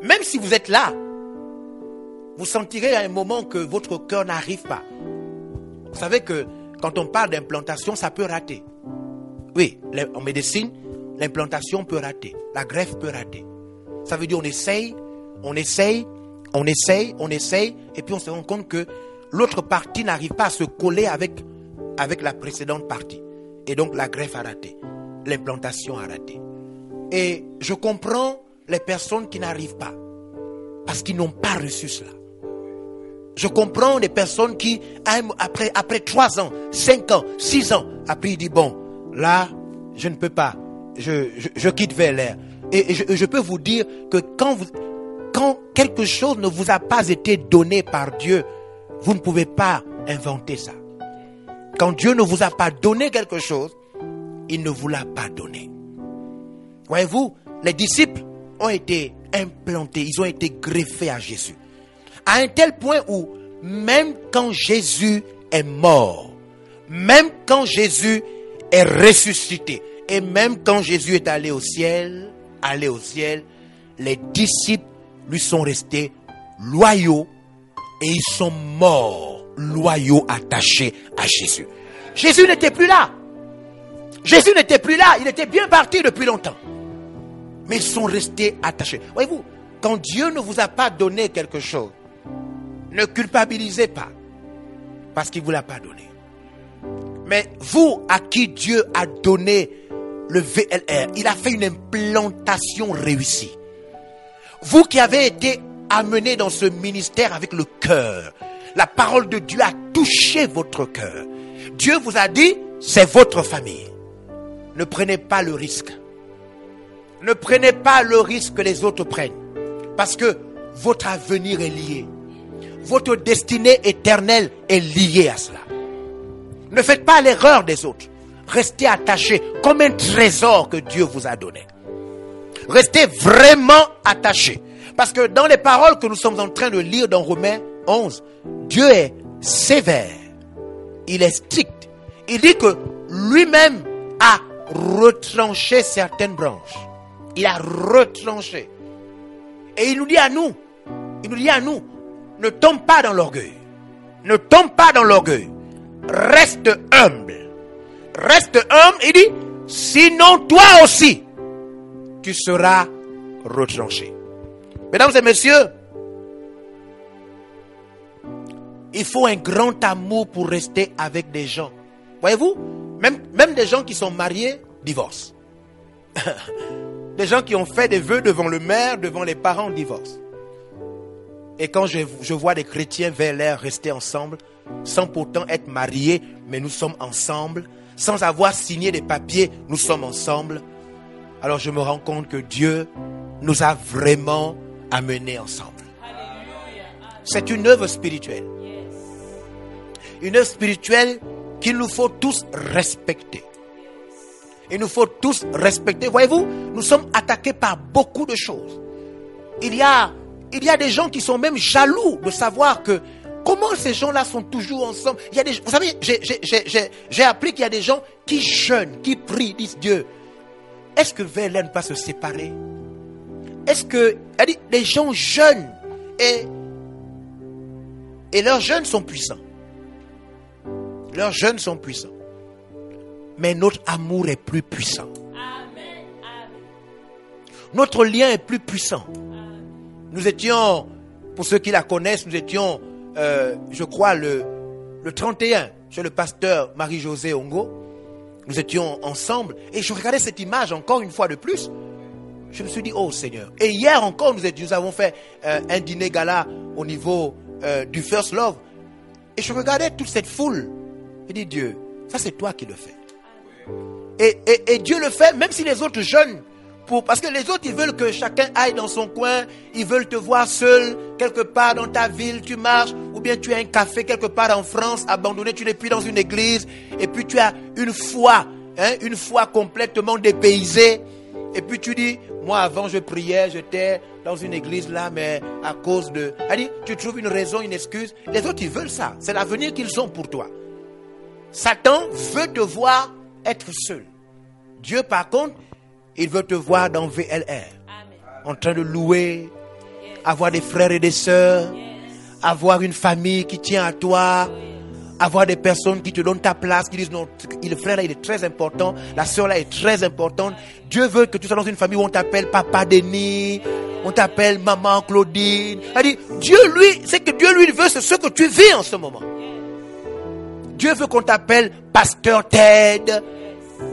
même si vous êtes là, vous sentirez à un moment que votre cœur n'arrive pas. Vous savez que quand on parle d'implantation, ça peut rater. Oui, en médecine, l'implantation peut rater, la greffe peut rater. Ça veut dire on essaye, on essaye, on essaye, on essaye, et puis on se rend compte que l'autre partie n'arrive pas à se coller avec, la précédente partie. Et donc la greffe a raté, l'implantation a raté. Et je comprends les personnes qui n'arrivent pas, parce qu'ils n'ont pas reçu cela. Je comprends les personnes qui, après, après 3 ans, 5 ans, 6 ans, après ils disent, bon, là, je ne peux pas, je, quitte vers l'air. Et, je, peux vous dire que quand, quand quelque chose ne vous a pas été donné par Dieu, vous ne pouvez pas inventer ça. Quand Dieu ne vous a pas donné quelque chose, il ne vous l'a pas donné. Voyez-vous, les disciples ont été implantés, ils ont été greffés à Jésus. À un tel point où, même quand Jésus est mort, même quand Jésus est ressuscité, et même quand Jésus est allé au ciel, allé au ciel, les disciples lui sont restés loyaux et ils sont morts, loyaux, attachés à Jésus. Jésus n'était plus là. Jésus n'était plus là. Il était bien parti depuis longtemps. Mais ils sont restés attachés. Voyez-vous, quand Dieu ne vous a pas donné quelque chose, ne culpabilisez pas parce qu'il ne vous l'a pas donné. Mais vous à qui Dieu a donné le VLR, il a fait une implantation réussie. Vous qui avez été amené dans ce ministère avec le cœur, la parole de Dieu a touché votre cœur. Dieu vous a dit, c'est votre famille. Ne prenez pas le risque Ne prenez pas le risque que les autres prennent. Parce que votre avenir est lié. Votre destinée éternelle est liée à cela. Ne faites pas l'erreur des autres. Restez attachés comme un trésor que Dieu vous a donné. Restez vraiment attachés. Parce que dans les paroles que nous sommes en train de lire dans Romains 11, Dieu est sévère. Il est strict. Il dit que lui-même a retranché certaines branches. Il a retranché. Et il nous dit à nous, il nous dit à nous, ne tombe pas dans l'orgueil. Ne tombe pas dans l'orgueil. Reste humble. Reste humble. Il dit, sinon toi aussi, tu seras retranché. Mesdames et messieurs, il faut un grand amour pour rester avec des gens. Voyez-vous, même, même des gens qui sont mariés divorcent. des gens qui ont fait des vœux devant le maire, devant les parents divorcent. Et quand je, je vois des chrétiens vers l'air rester ensemble, sans pourtant être mariés, mais nous sommes ensemble, sans avoir signé des papiers, nous sommes ensemble, alors je me rends compte que Dieu nous a vraiment amenés ensemble. C'est une œuvre spirituelle. Une œuvre spirituelle qu'il nous faut tous respecter. Il nous faut tous respecter. Voyez-vous, nous sommes attaqués par beaucoup de choses. Il y a, il y a des gens qui sont même jaloux de savoir que comment ces gens-là sont toujours ensemble? Il y a des, vous savez, j'ai appris qu'il y a des gens qui jeûnent, qui prient, disent Dieu. Est-ce que vers ne pas se séparer? Est-ce que, elle dit, les gens jeûnent et, et leurs jeûnes sont puissants. Leurs jeunes sont puissants. Mais notre amour est plus puissant. Notre lien est plus puissant. Nous étions, pour ceux qui la connaissent, nous étions, euh, je crois, le, le 31 chez le pasteur Marie-Josée Ongo. Nous étions ensemble et je regardais cette image encore une fois de plus. Je me suis dit, oh Seigneur. Et hier encore, nous, nous avons fait euh, un dîner gala au niveau euh, du First Love. Et je regardais toute cette foule il dit Dieu, ça c'est toi qui le fais. Et, Dieu le fait même si les autres jeûnent. Parce que les autres, ils veulent que chacun aille dans son coin. Ils veulent te voir seul, quelque part dans ta ville, tu marches. Ou bien tu as un café quelque part en France, abandonné, tu n'es plus dans une église. Et puis tu as une foi, hein, une foi complètement dépaysée. Et puis tu dis, moi avant je priais, j'étais dans une église là, mais à cause de... Dit, tu trouves une raison, une excuse. Les autres, ils veulent ça. C'est l'avenir qu'ils ont pour toi. Satan veut te voir être seul. Dieu, par contre, il veut te voir dans VLR, en train de louer, avoir des frères et des sœurs, avoir une famille qui tient à toi, avoir des personnes qui te donnent ta place, qui disent non, le frère là il est très important, la sœur là est très importante. Dieu veut que tu sois dans une famille où on t'appelle Papa Denis, on t'appelle Maman Claudine. dit, Dieu lui, c'est que Dieu lui veut, c'est ce que tu vis en ce moment. Dieu veut qu'on t'appelle pasteur Ted.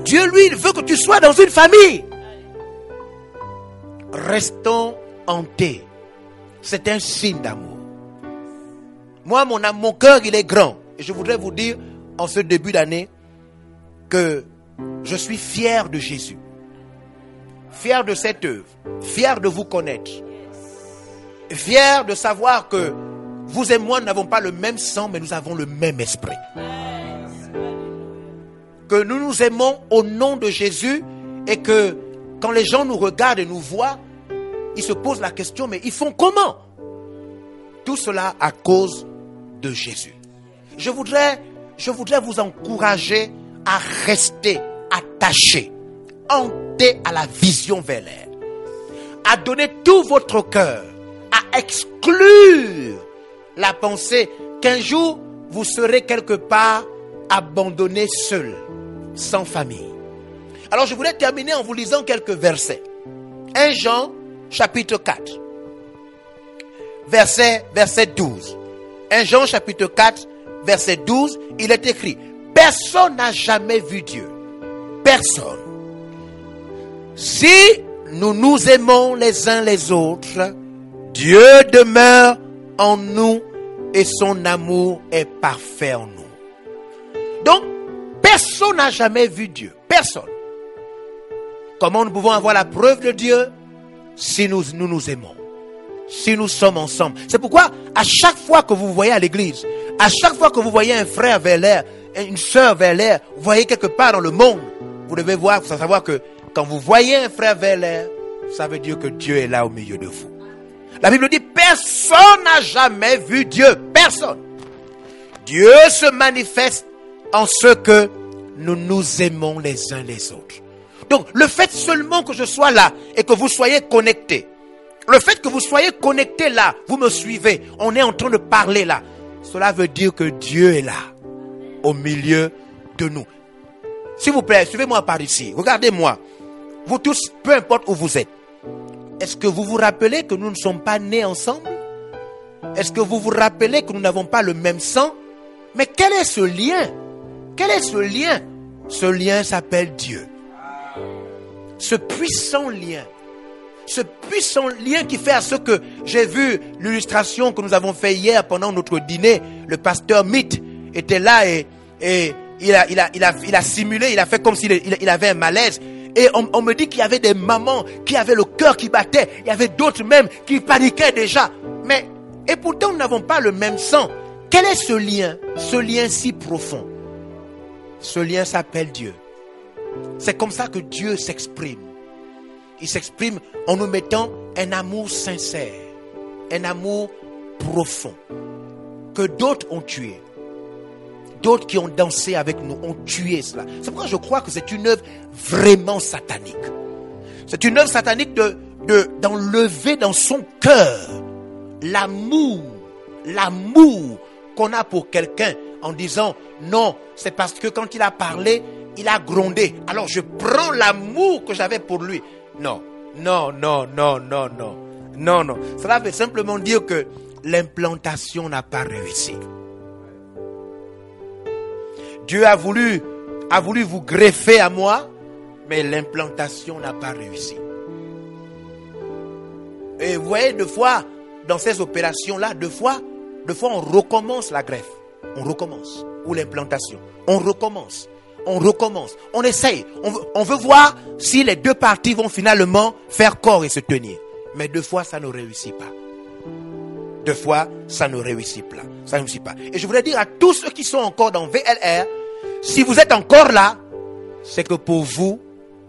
Dieu, lui, il veut que tu sois dans une famille. Restons hantés. C'est un signe d'amour. Moi, mon, mon cœur, il est grand. Et je voudrais vous dire, en ce début d'année, que je suis fier de Jésus. Fier de cette œuvre. Fier de vous connaître. Fier de savoir que vous et moi n'avons pas le même sang, mais nous avons le même esprit. Que nous nous aimons au nom de Jésus et que quand les gens nous regardent et nous voient, ils se posent la question, mais ils font comment? Tout cela à cause de Jésus. Je voudrais, je voudrais vous encourager à rester attaché, hanté à la vision vers l'air, à donner tout votre cœur, à exclure la pensée qu'un jour vous serez quelque part abandonné seul, sans famille. Alors je voulais terminer en vous lisant quelques versets. 1 Jean chapitre 4, verset, verset 12. 1 Jean chapitre 4, verset 12, il est écrit, personne n'a jamais vu Dieu. Personne. Si nous nous aimons les uns les autres, Dieu demeure en nous et son amour est parfait en nous. Donc, personne n'a jamais vu Dieu. Personne. Comment nous pouvons avoir la preuve de Dieu Si nous nous, aimons? Si nous sommes ensemble. C'est pourquoi, à chaque fois que vous voyez à l'église, à chaque fois que vous voyez un frère vers l'air, une sœur vers l'air, vous voyez quelque part dans le monde, vous devez voir, savoir que quand vous voyez un frère vers l'air, ça veut dire que Dieu est là au milieu de vous. La Bible dit, personne n'a jamais vu Dieu. Personne. Dieu se manifeste en ce que nous nous aimons les uns les autres. Donc, le fait seulement que je sois là et que vous soyez connectés, le fait que vous soyez connectés là, vous me suivez, on est en train de parler là, cela veut dire que Dieu est là, au milieu de nous. S'il vous plaît, suivez-moi par ici. Regardez-moi. Vous tous, peu importe où vous êtes. Est-ce que vous vous rappelez que nous ne sommes pas nés ensemble? Est-ce que vous vous rappelez que nous n'avons pas le même sang? Mais quel est ce lien Quel est ce lien? Ce lien s'appelle Dieu. Ce puissant lien. Ce puissant lien qui fait à ce que j'ai vu l'illustration que nous avons fait hier pendant notre dîner. Le pasteur Mythe était là et, il, a, simulé, il a fait comme s'il il avait un malaise. Et on, on me dit qu'il y avait des mamans qui avaient le cœur qui battait. Il y avait d'autres même qui paniquaient déjà. Mais, et pourtant nous n'avons pas le même sang. Quel est ce lien? Ce lien si profond. Ce lien s'appelle Dieu. C'est comme ça que Dieu s'exprime. Il s'exprime en nous mettant un amour sincère, un amour profond, que d'autres ont tué. D'autres qui ont dansé avec nous ont tué cela. C'est pourquoi je crois que c'est une œuvre vraiment satanique. C'est une œuvre satanique de, de, d'enlever dans son cœur l'amour, l'amour qu'on a pour quelqu'un en disant non, c'est parce que quand il a parlé, il a grondé. Alors je prends l'amour que j'avais pour lui. Non, non, non, non, non, non. Non, non. Cela veut simplement dire que l'implantation n'a pas réussi. Dieu a voulu, vous greffer à moi, mais l'implantation n'a pas réussi. Et vous voyez, deux fois, dans ces opérations-là, deux fois, deux fois, on recommence la greffe. On recommence. Ou l'implantation. On recommence. On recommence. On essaye. On veut, voir si les deux parties vont finalement faire corps et se tenir. Mais deux fois, ça ne réussit pas. Deux fois, ça ne réussit pas. Ça ne réussit pas. Et je voudrais dire à tous ceux qui sont encore dans VLR, si vous êtes encore là, c'est que pour vous,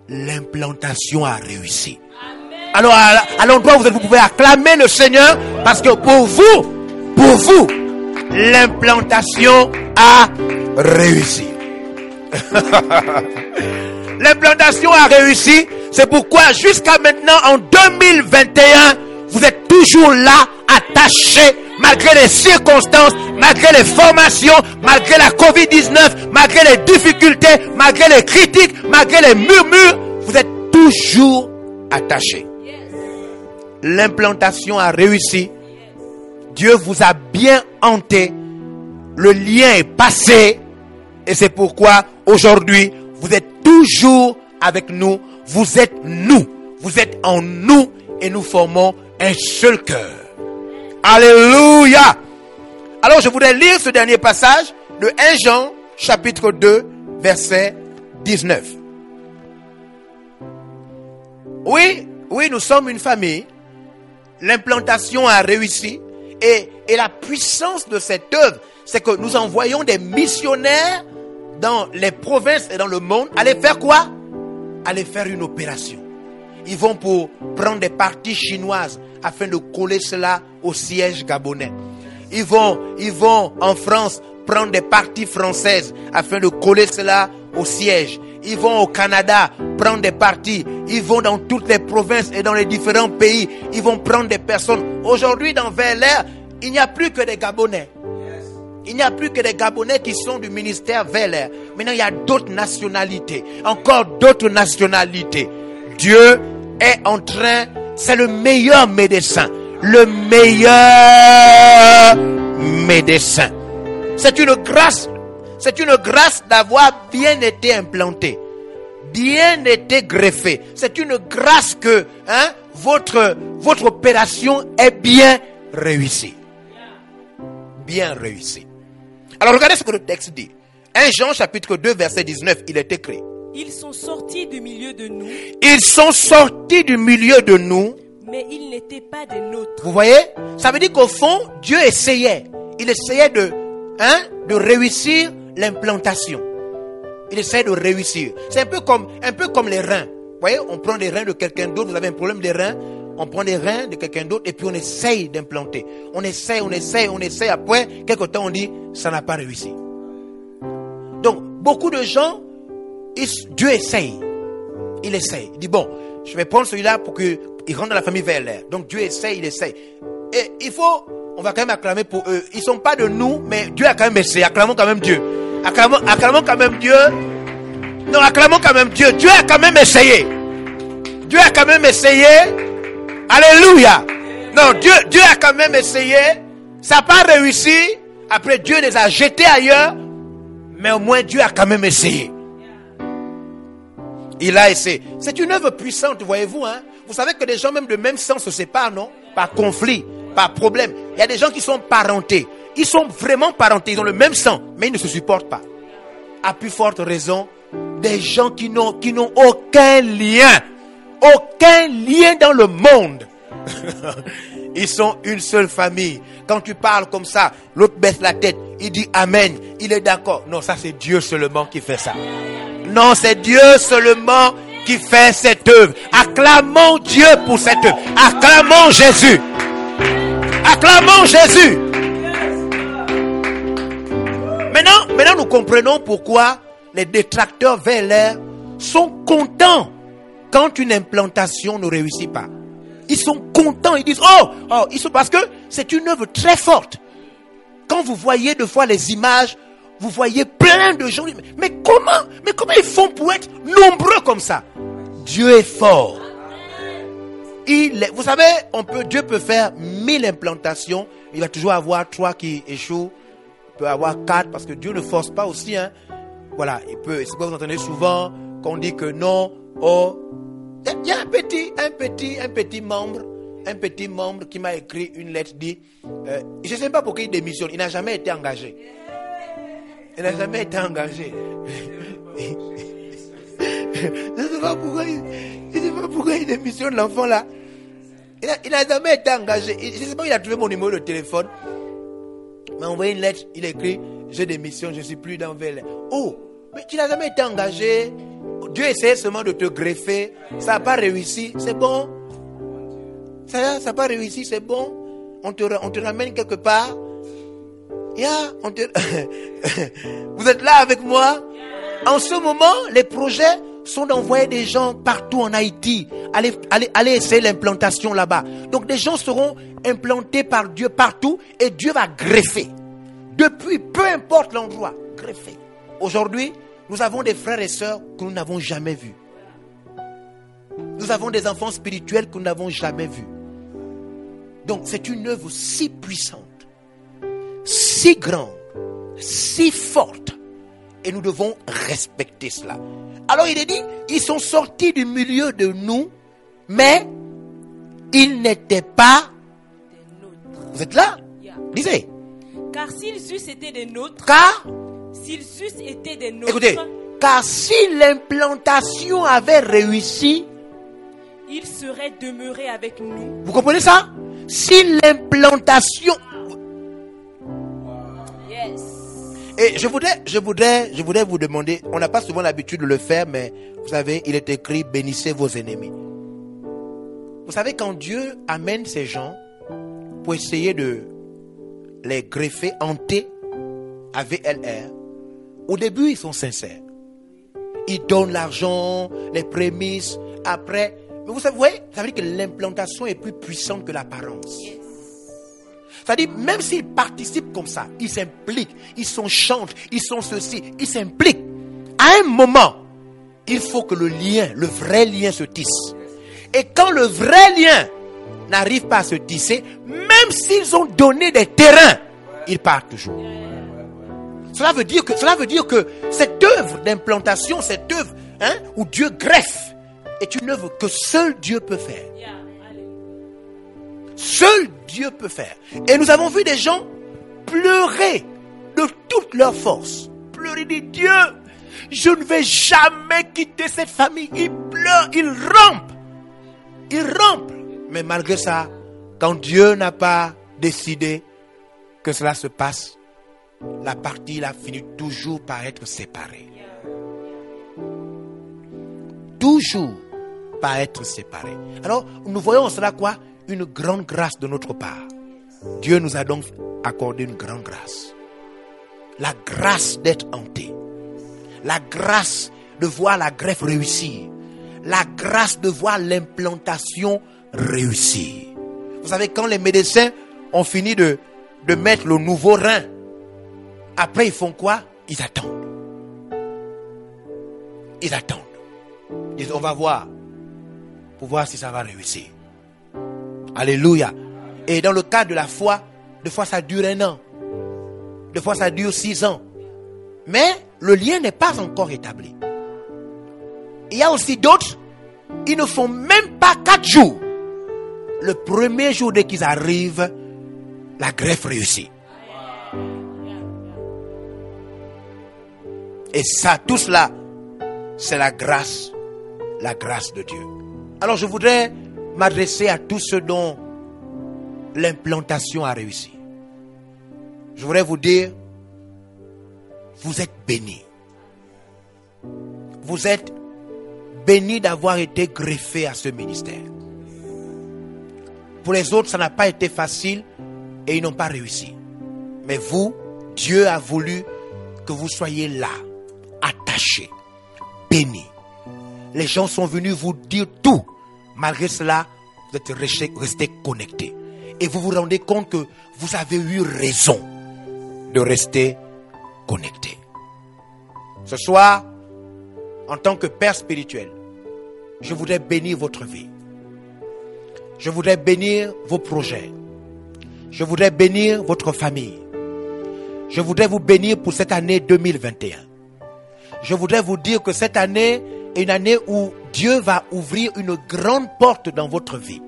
l'implantation a réussi. Alors, à, l'endroit où vous pouvez acclamer le Seigneur parce que pour vous, pour vous, l'implantation a réussi. l'implantation a réussi. C'est pourquoi jusqu'à maintenant, en 2021, vous êtes toujours là, attachés, malgré les circonstances, malgré les formations, malgré la COVID-19, malgré les difficultés, malgré les critiques, malgré les murmures, vous êtes toujours attachés. L'implantation a réussi. Dieu vous a bien hanté. Le lien est passé. Et c'est pourquoi aujourd'hui, vous êtes toujours avec nous. Vous êtes nous. Vous êtes en nous et nous formons un seul cœur. Alléluia. Alors je voudrais lire ce dernier passage de 1 Jean chapitre 2 verset 19. Oui, oui, nous sommes une famille. L'implantation a réussi. Et, la puissance de cette œuvre, c'est que nous envoyons des missionnaires dans les provinces et dans le monde. Aller faire quoi? Aller faire une opération. Ils vont pour prendre des parties chinoises afin de coller cela au siège gabonais. Ils vont, ils vont en France prendre des parties françaises afin de coller cela au siège. Ils vont au Canada prendre des parties. Ils vont dans toutes les provinces et dans les différents pays. Ils vont prendre des personnes. Aujourd'hui, dans VLR, il n'y a plus que des Gabonais. Il n'y a plus que des Gabonais qui sont du ministère VLR. Maintenant, il y a d'autres nationalités. Encore d'autres nationalités. Dieu est en train, c'est le meilleur médecin. Le meilleur médecin. C'est une grâce c'est une grâce d'avoir bien été implanté, bien été greffé. C'est une grâce que hein, votre, votre opération est bien réussie. Bien réussie. Alors regardez ce que le texte dit. 1 Jean chapitre 2 verset 19, il est écrit. Ils sont sortis du milieu de nous, Ils sont sortis du milieu de nous. mais ils n'étaient pas des nôtres. Vous voyez? Ça veut dire qu'au fond, Dieu essayait. Il essayait de, hein, de réussir l'implantation. Il essayait de réussir. C'est un peu comme, un peu comme les reins. Vous voyez, on prend des reins de quelqu'un d'autre. Vous avez un problème des reins. On prend des reins de quelqu'un d'autre et puis on essaye d'implanter. On essaye, on essaye, on essaye. Après, quelque temps, on dit, ça n'a pas réussi. Donc, beaucoup de gens, Dieu essaye. Il essaye. Il dit, bon, je vais prendre celui-là pour qu'il rentre dans la famille VLR. Donc, Dieu essaye, il essaye. Et il faut, on va quand même acclamer pour eux. Ils sont pas de nous, mais Dieu a quand même essayé. Acclamons quand même Dieu. Acclamons, quand même Dieu. Non, acclamons quand même Dieu. Dieu a quand même essayé. Dieu a quand même essayé. Alléluia. Non, Dieu, Dieu a quand même essayé. Ça n'a pas réussi. Après, Dieu les a jetés ailleurs. Mais au moins, Dieu a quand même essayé. Il a essayé. C'est une œuvre puissante, voyez-vous. Hein? Vous savez que des gens même de même sang se séparent, non? Par conflit, par problème. Il y a des gens qui sont parentés. Ils sont vraiment parentés. Ils ont le même sang, mais ils ne se supportent pas. À plus forte raison, des gens qui n'ont, qui n'ont aucun lien. Aucun lien dans le monde. Ils sont une seule famille. Quand tu parles comme ça, l'autre baisse la tête. Il dit Amen. Il est d'accord. Non, ça c'est Dieu seulement qui fait ça. Non, c'est Dieu seulement qui fait cette œuvre. Acclamons Dieu pour cette œuvre. Acclamons Jésus. Acclamons Jésus. Maintenant, nous comprenons pourquoi les détracteurs VLR sont contents quand une implantation ne réussit pas. Ils sont contents, ils disent, oh, oh, ils sont, parce que c'est une œuvre très forte. Quand vous voyez de fois les images, vous voyez plein de gens. Mais comment, mais comment ils font pour être nombreux comme ça? Dieu est fort. Il vous savez, Dieu peut faire mille implantations. Il va toujours avoir trois qui échouent. Peut avoir quatre parce que Dieu ne force pas aussi, hein. Voilà, il peut, c'est pourquoi vous entendez souvent qu'on dit que non, oh, il y a un petit, un petit, un petit membre, un petit membre qui m'a écrit une lettre dit, euh, je ne sais pas pourquoi il démissionne, il n'a jamais été engagé. Il n'a jamais été engagé. je ne sais pas pourquoi il, je sais pas pourquoi il démissionne l'enfant là. Il n'a jamais été engagé. Je ne sais pas il a trouvé mon numéro de téléphone. M'a envoyé une lettre, il écrit, j'ai démissionné, je ne suis plus dans VL. Oh, mais tu n'as jamais été engagé. Dieu essayait seulement de te greffer. Ça n'a pas réussi. C'est bon. Ça n'a pas réussi, c'est bon. On te, ramène quelque part. On te... Vous êtes là avec moi En ce moment, les projets sont d'envoyer des gens partout en Haïti. Aller, essayer l'implantation là-bas. Donc des gens seront implantés par Dieu partout et Dieu va greffer. Depuis, peu importe l'endroit, greffer. Aujourd'hui, nous avons des frères et sœurs que nous n'avons jamais vus. Nous avons des enfants spirituels que nous n'avons jamais vus. Donc c'est une œuvre si puissante, si grande, si forte. Et nous devons respecter cela. Alors il est dit, ils sont sortis du milieu de nous, mais ils n'étaient pas... Des nôtres. Vous êtes là? Yeah. Lisez. Car s'ils eussent été des nôtres, Car, s'ils eussent été des nôtres, écoutez, car si l'implantation avait réussi, ils seraient demeurés avec nous. vous comprenez ça? Si l'implantation... Et je voudrais, je voudrais, je voudrais vous demander, on n'a pas souvent l'habitude de le faire, mais vous savez, il est écrit, bénissez vos ennemis. Vous savez, quand Dieu amène ces gens pour essayer de les greffer, hanter à VLR, au début, ils sont sincères. Ils donnent l'argent, les prémices, après. Mais vous savez, vous voyez, ça veut dire que l'implantation est plus puissante que l'apparence. C'est-à-dire, même s'ils participent comme ça, ils s'impliquent, ils sont chantent, ils sont ceci, ils s'impliquent. À un moment, il faut que le lien, le vrai lien se tisse. Et quand le vrai lien n'arrive pas à se tisser, même s'ils ont donné des terrains, ils partent toujours. Cela veut dire que, cela veut dire que cette œuvre d'implantation, cette œuvre hein, où Dieu greffe, est une œuvre que seul Dieu peut faire. Seul Dieu peut faire. Et nous avons vu des gens pleurer de toute leur force. Pleurer, dire Dieu, Je ne vais jamais quitter cette famille. Il pleure, il rampe. Il rampe. Mais malgré ça, quand Dieu n'a pas décidé que cela se passe, la partie a fini toujours par être séparée. Toujours par être séparée. Alors, nous voyons cela quoi? Une grande grâce de notre part. Dieu nous a donc accordé une grande grâce. La grâce d'être hanté. La grâce de voir la greffe réussir. La grâce de voir l'implantation réussir. Vous savez, quand les médecins ont fini de, mettre le nouveau rein, après ils font quoi? Ils attendent. Ils attendent. Ils disent, on va voir pour voir si ça va réussir. Alléluia. Et dans le cas de la foi, des fois ça dure un an. Des fois ça dure six ans. Mais le lien n'est pas encore établi. Il y a aussi d'autres, ils ne font même pas quatre jours. Le premier jour dès qu'ils arrivent, la greffe réussit. Et ça, tout cela, c'est la grâce, la grâce de Dieu. Alors je voudrais m'adresser à tous ceux dont l'implantation a réussi. Je voudrais vous dire, vous êtes bénis. Vous êtes bénis d'avoir été greffé à ce ministère. Pour les autres, ça n'a pas été facile et ils n'ont pas réussi. Mais vous, Dieu a voulu que vous soyez là, attachés, bénis. Les gens sont venus vous dire tout. Malgré cela, vous êtes restés connectés. Et vous vous rendez compte que vous avez eu raison de rester connectés. Ce soir, en tant que Père spirituel, je voudrais bénir votre vie. Je voudrais bénir vos projets. Je voudrais bénir votre famille. Je voudrais vous bénir pour cette année 2021. Je voudrais vous dire que cette année une année où Dieu va ouvrir une grande porte dans votre vie.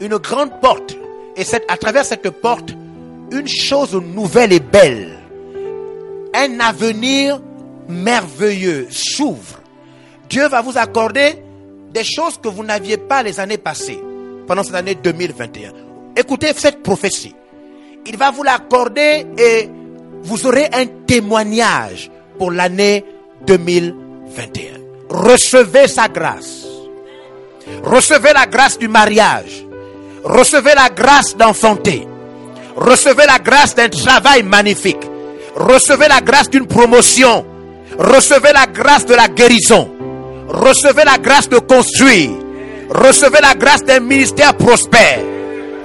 Une grande porte. Et c'est à travers cette porte, une chose nouvelle et belle. Un avenir merveilleux s'ouvre. Dieu va vous accorder des choses que vous n'aviez pas les années passées, pendant cette année 2021. Écoutez cette prophétie. Il va vous l'accorder et vous aurez un témoignage pour l'année 2021. Recevez sa grâce. Recevez la grâce du mariage. Recevez la grâce d'enfanter. Recevez la grâce d'un travail magnifique. Recevez la grâce d'une promotion. Recevez la grâce de la guérison. Recevez la grâce de construire. Recevez la grâce d'un ministère prospère.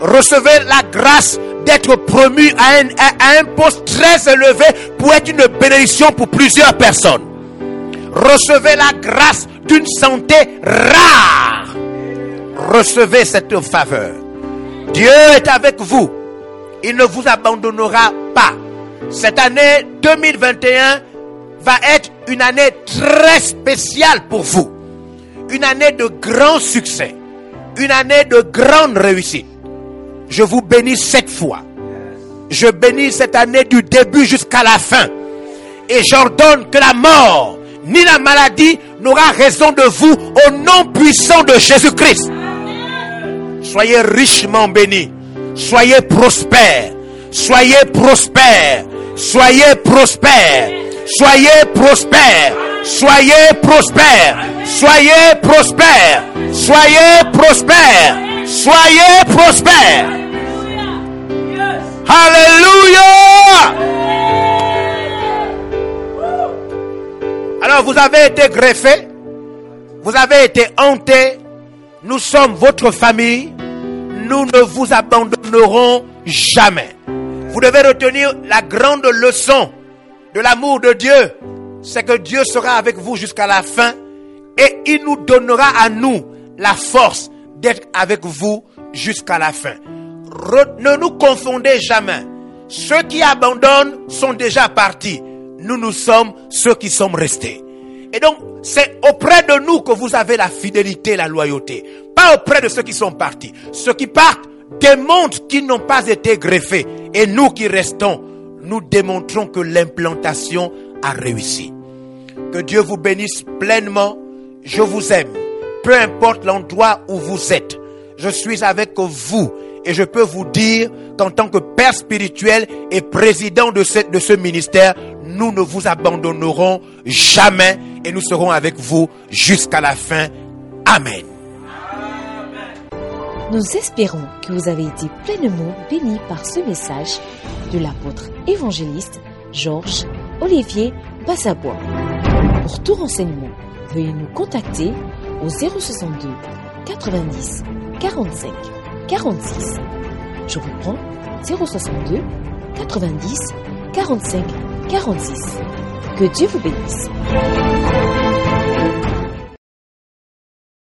Recevez la grâce d'être promu à un, à un poste très élevé pour être une bénédiction pour plusieurs personnes. Recevez la grâce d'une santé rare. Recevez cette faveur. Dieu est avec vous. Il ne vous abandonnera pas. Cette année 2021 va être une année très spéciale pour vous. Une année de grand succès. Une année de grande réussite. Je vous bénis cette fois. Je bénis cette année du début jusqu'à la fin. Et j'ordonne que la mort ni la maladie n'aura raison de vous au nom puissant de Jésus-Christ. Soyez richement bénis. Soyez prospères. Soyez prospères. Soyez prospères. Soyez prospères. Soyez prospères. Soyez prospères. Soyez prospères. Soyez prospères. Alléluia. Alors vous avez été greffé. Vous avez été hanté. Nous sommes votre famille. Nous ne vous abandonnerons jamais. Vous devez retenir la grande leçon de l'amour de Dieu. C'est que Dieu sera avec vous jusqu'à la fin et il nous donnera à nous la force d'être avec vous jusqu'à la fin. ne nous confondez jamais. Ceux qui abandonnent sont déjà partis. Nous, nous sommes ceux qui sommes restés. Et donc, c'est auprès de nous que vous avez la fidélité, la loyauté. Pas auprès de ceux qui sont partis. Ceux qui partent démontrent qu'ils n'ont pas été greffés. Et nous qui restons, nous démontrons que l'implantation a réussi. Que Dieu vous bénisse pleinement. Je vous aime. Peu importe l'endroit où vous êtes, je suis avec vous et je peux vous dire qu'en tant que père spirituel et président de ce, de ce ministère, nous ne vous abandonnerons jamais et nous serons avec vous jusqu'à la fin. Amen. Nous espérons que vous avez été pleinement bénis par ce message de l'apôtre évangéliste Georges Olivier Bassabois. Pour tout renseignement, veuillez nous contacter au 062 90 45 46. Je reprends 062 90 45 46. Que Dieu vous bénisse.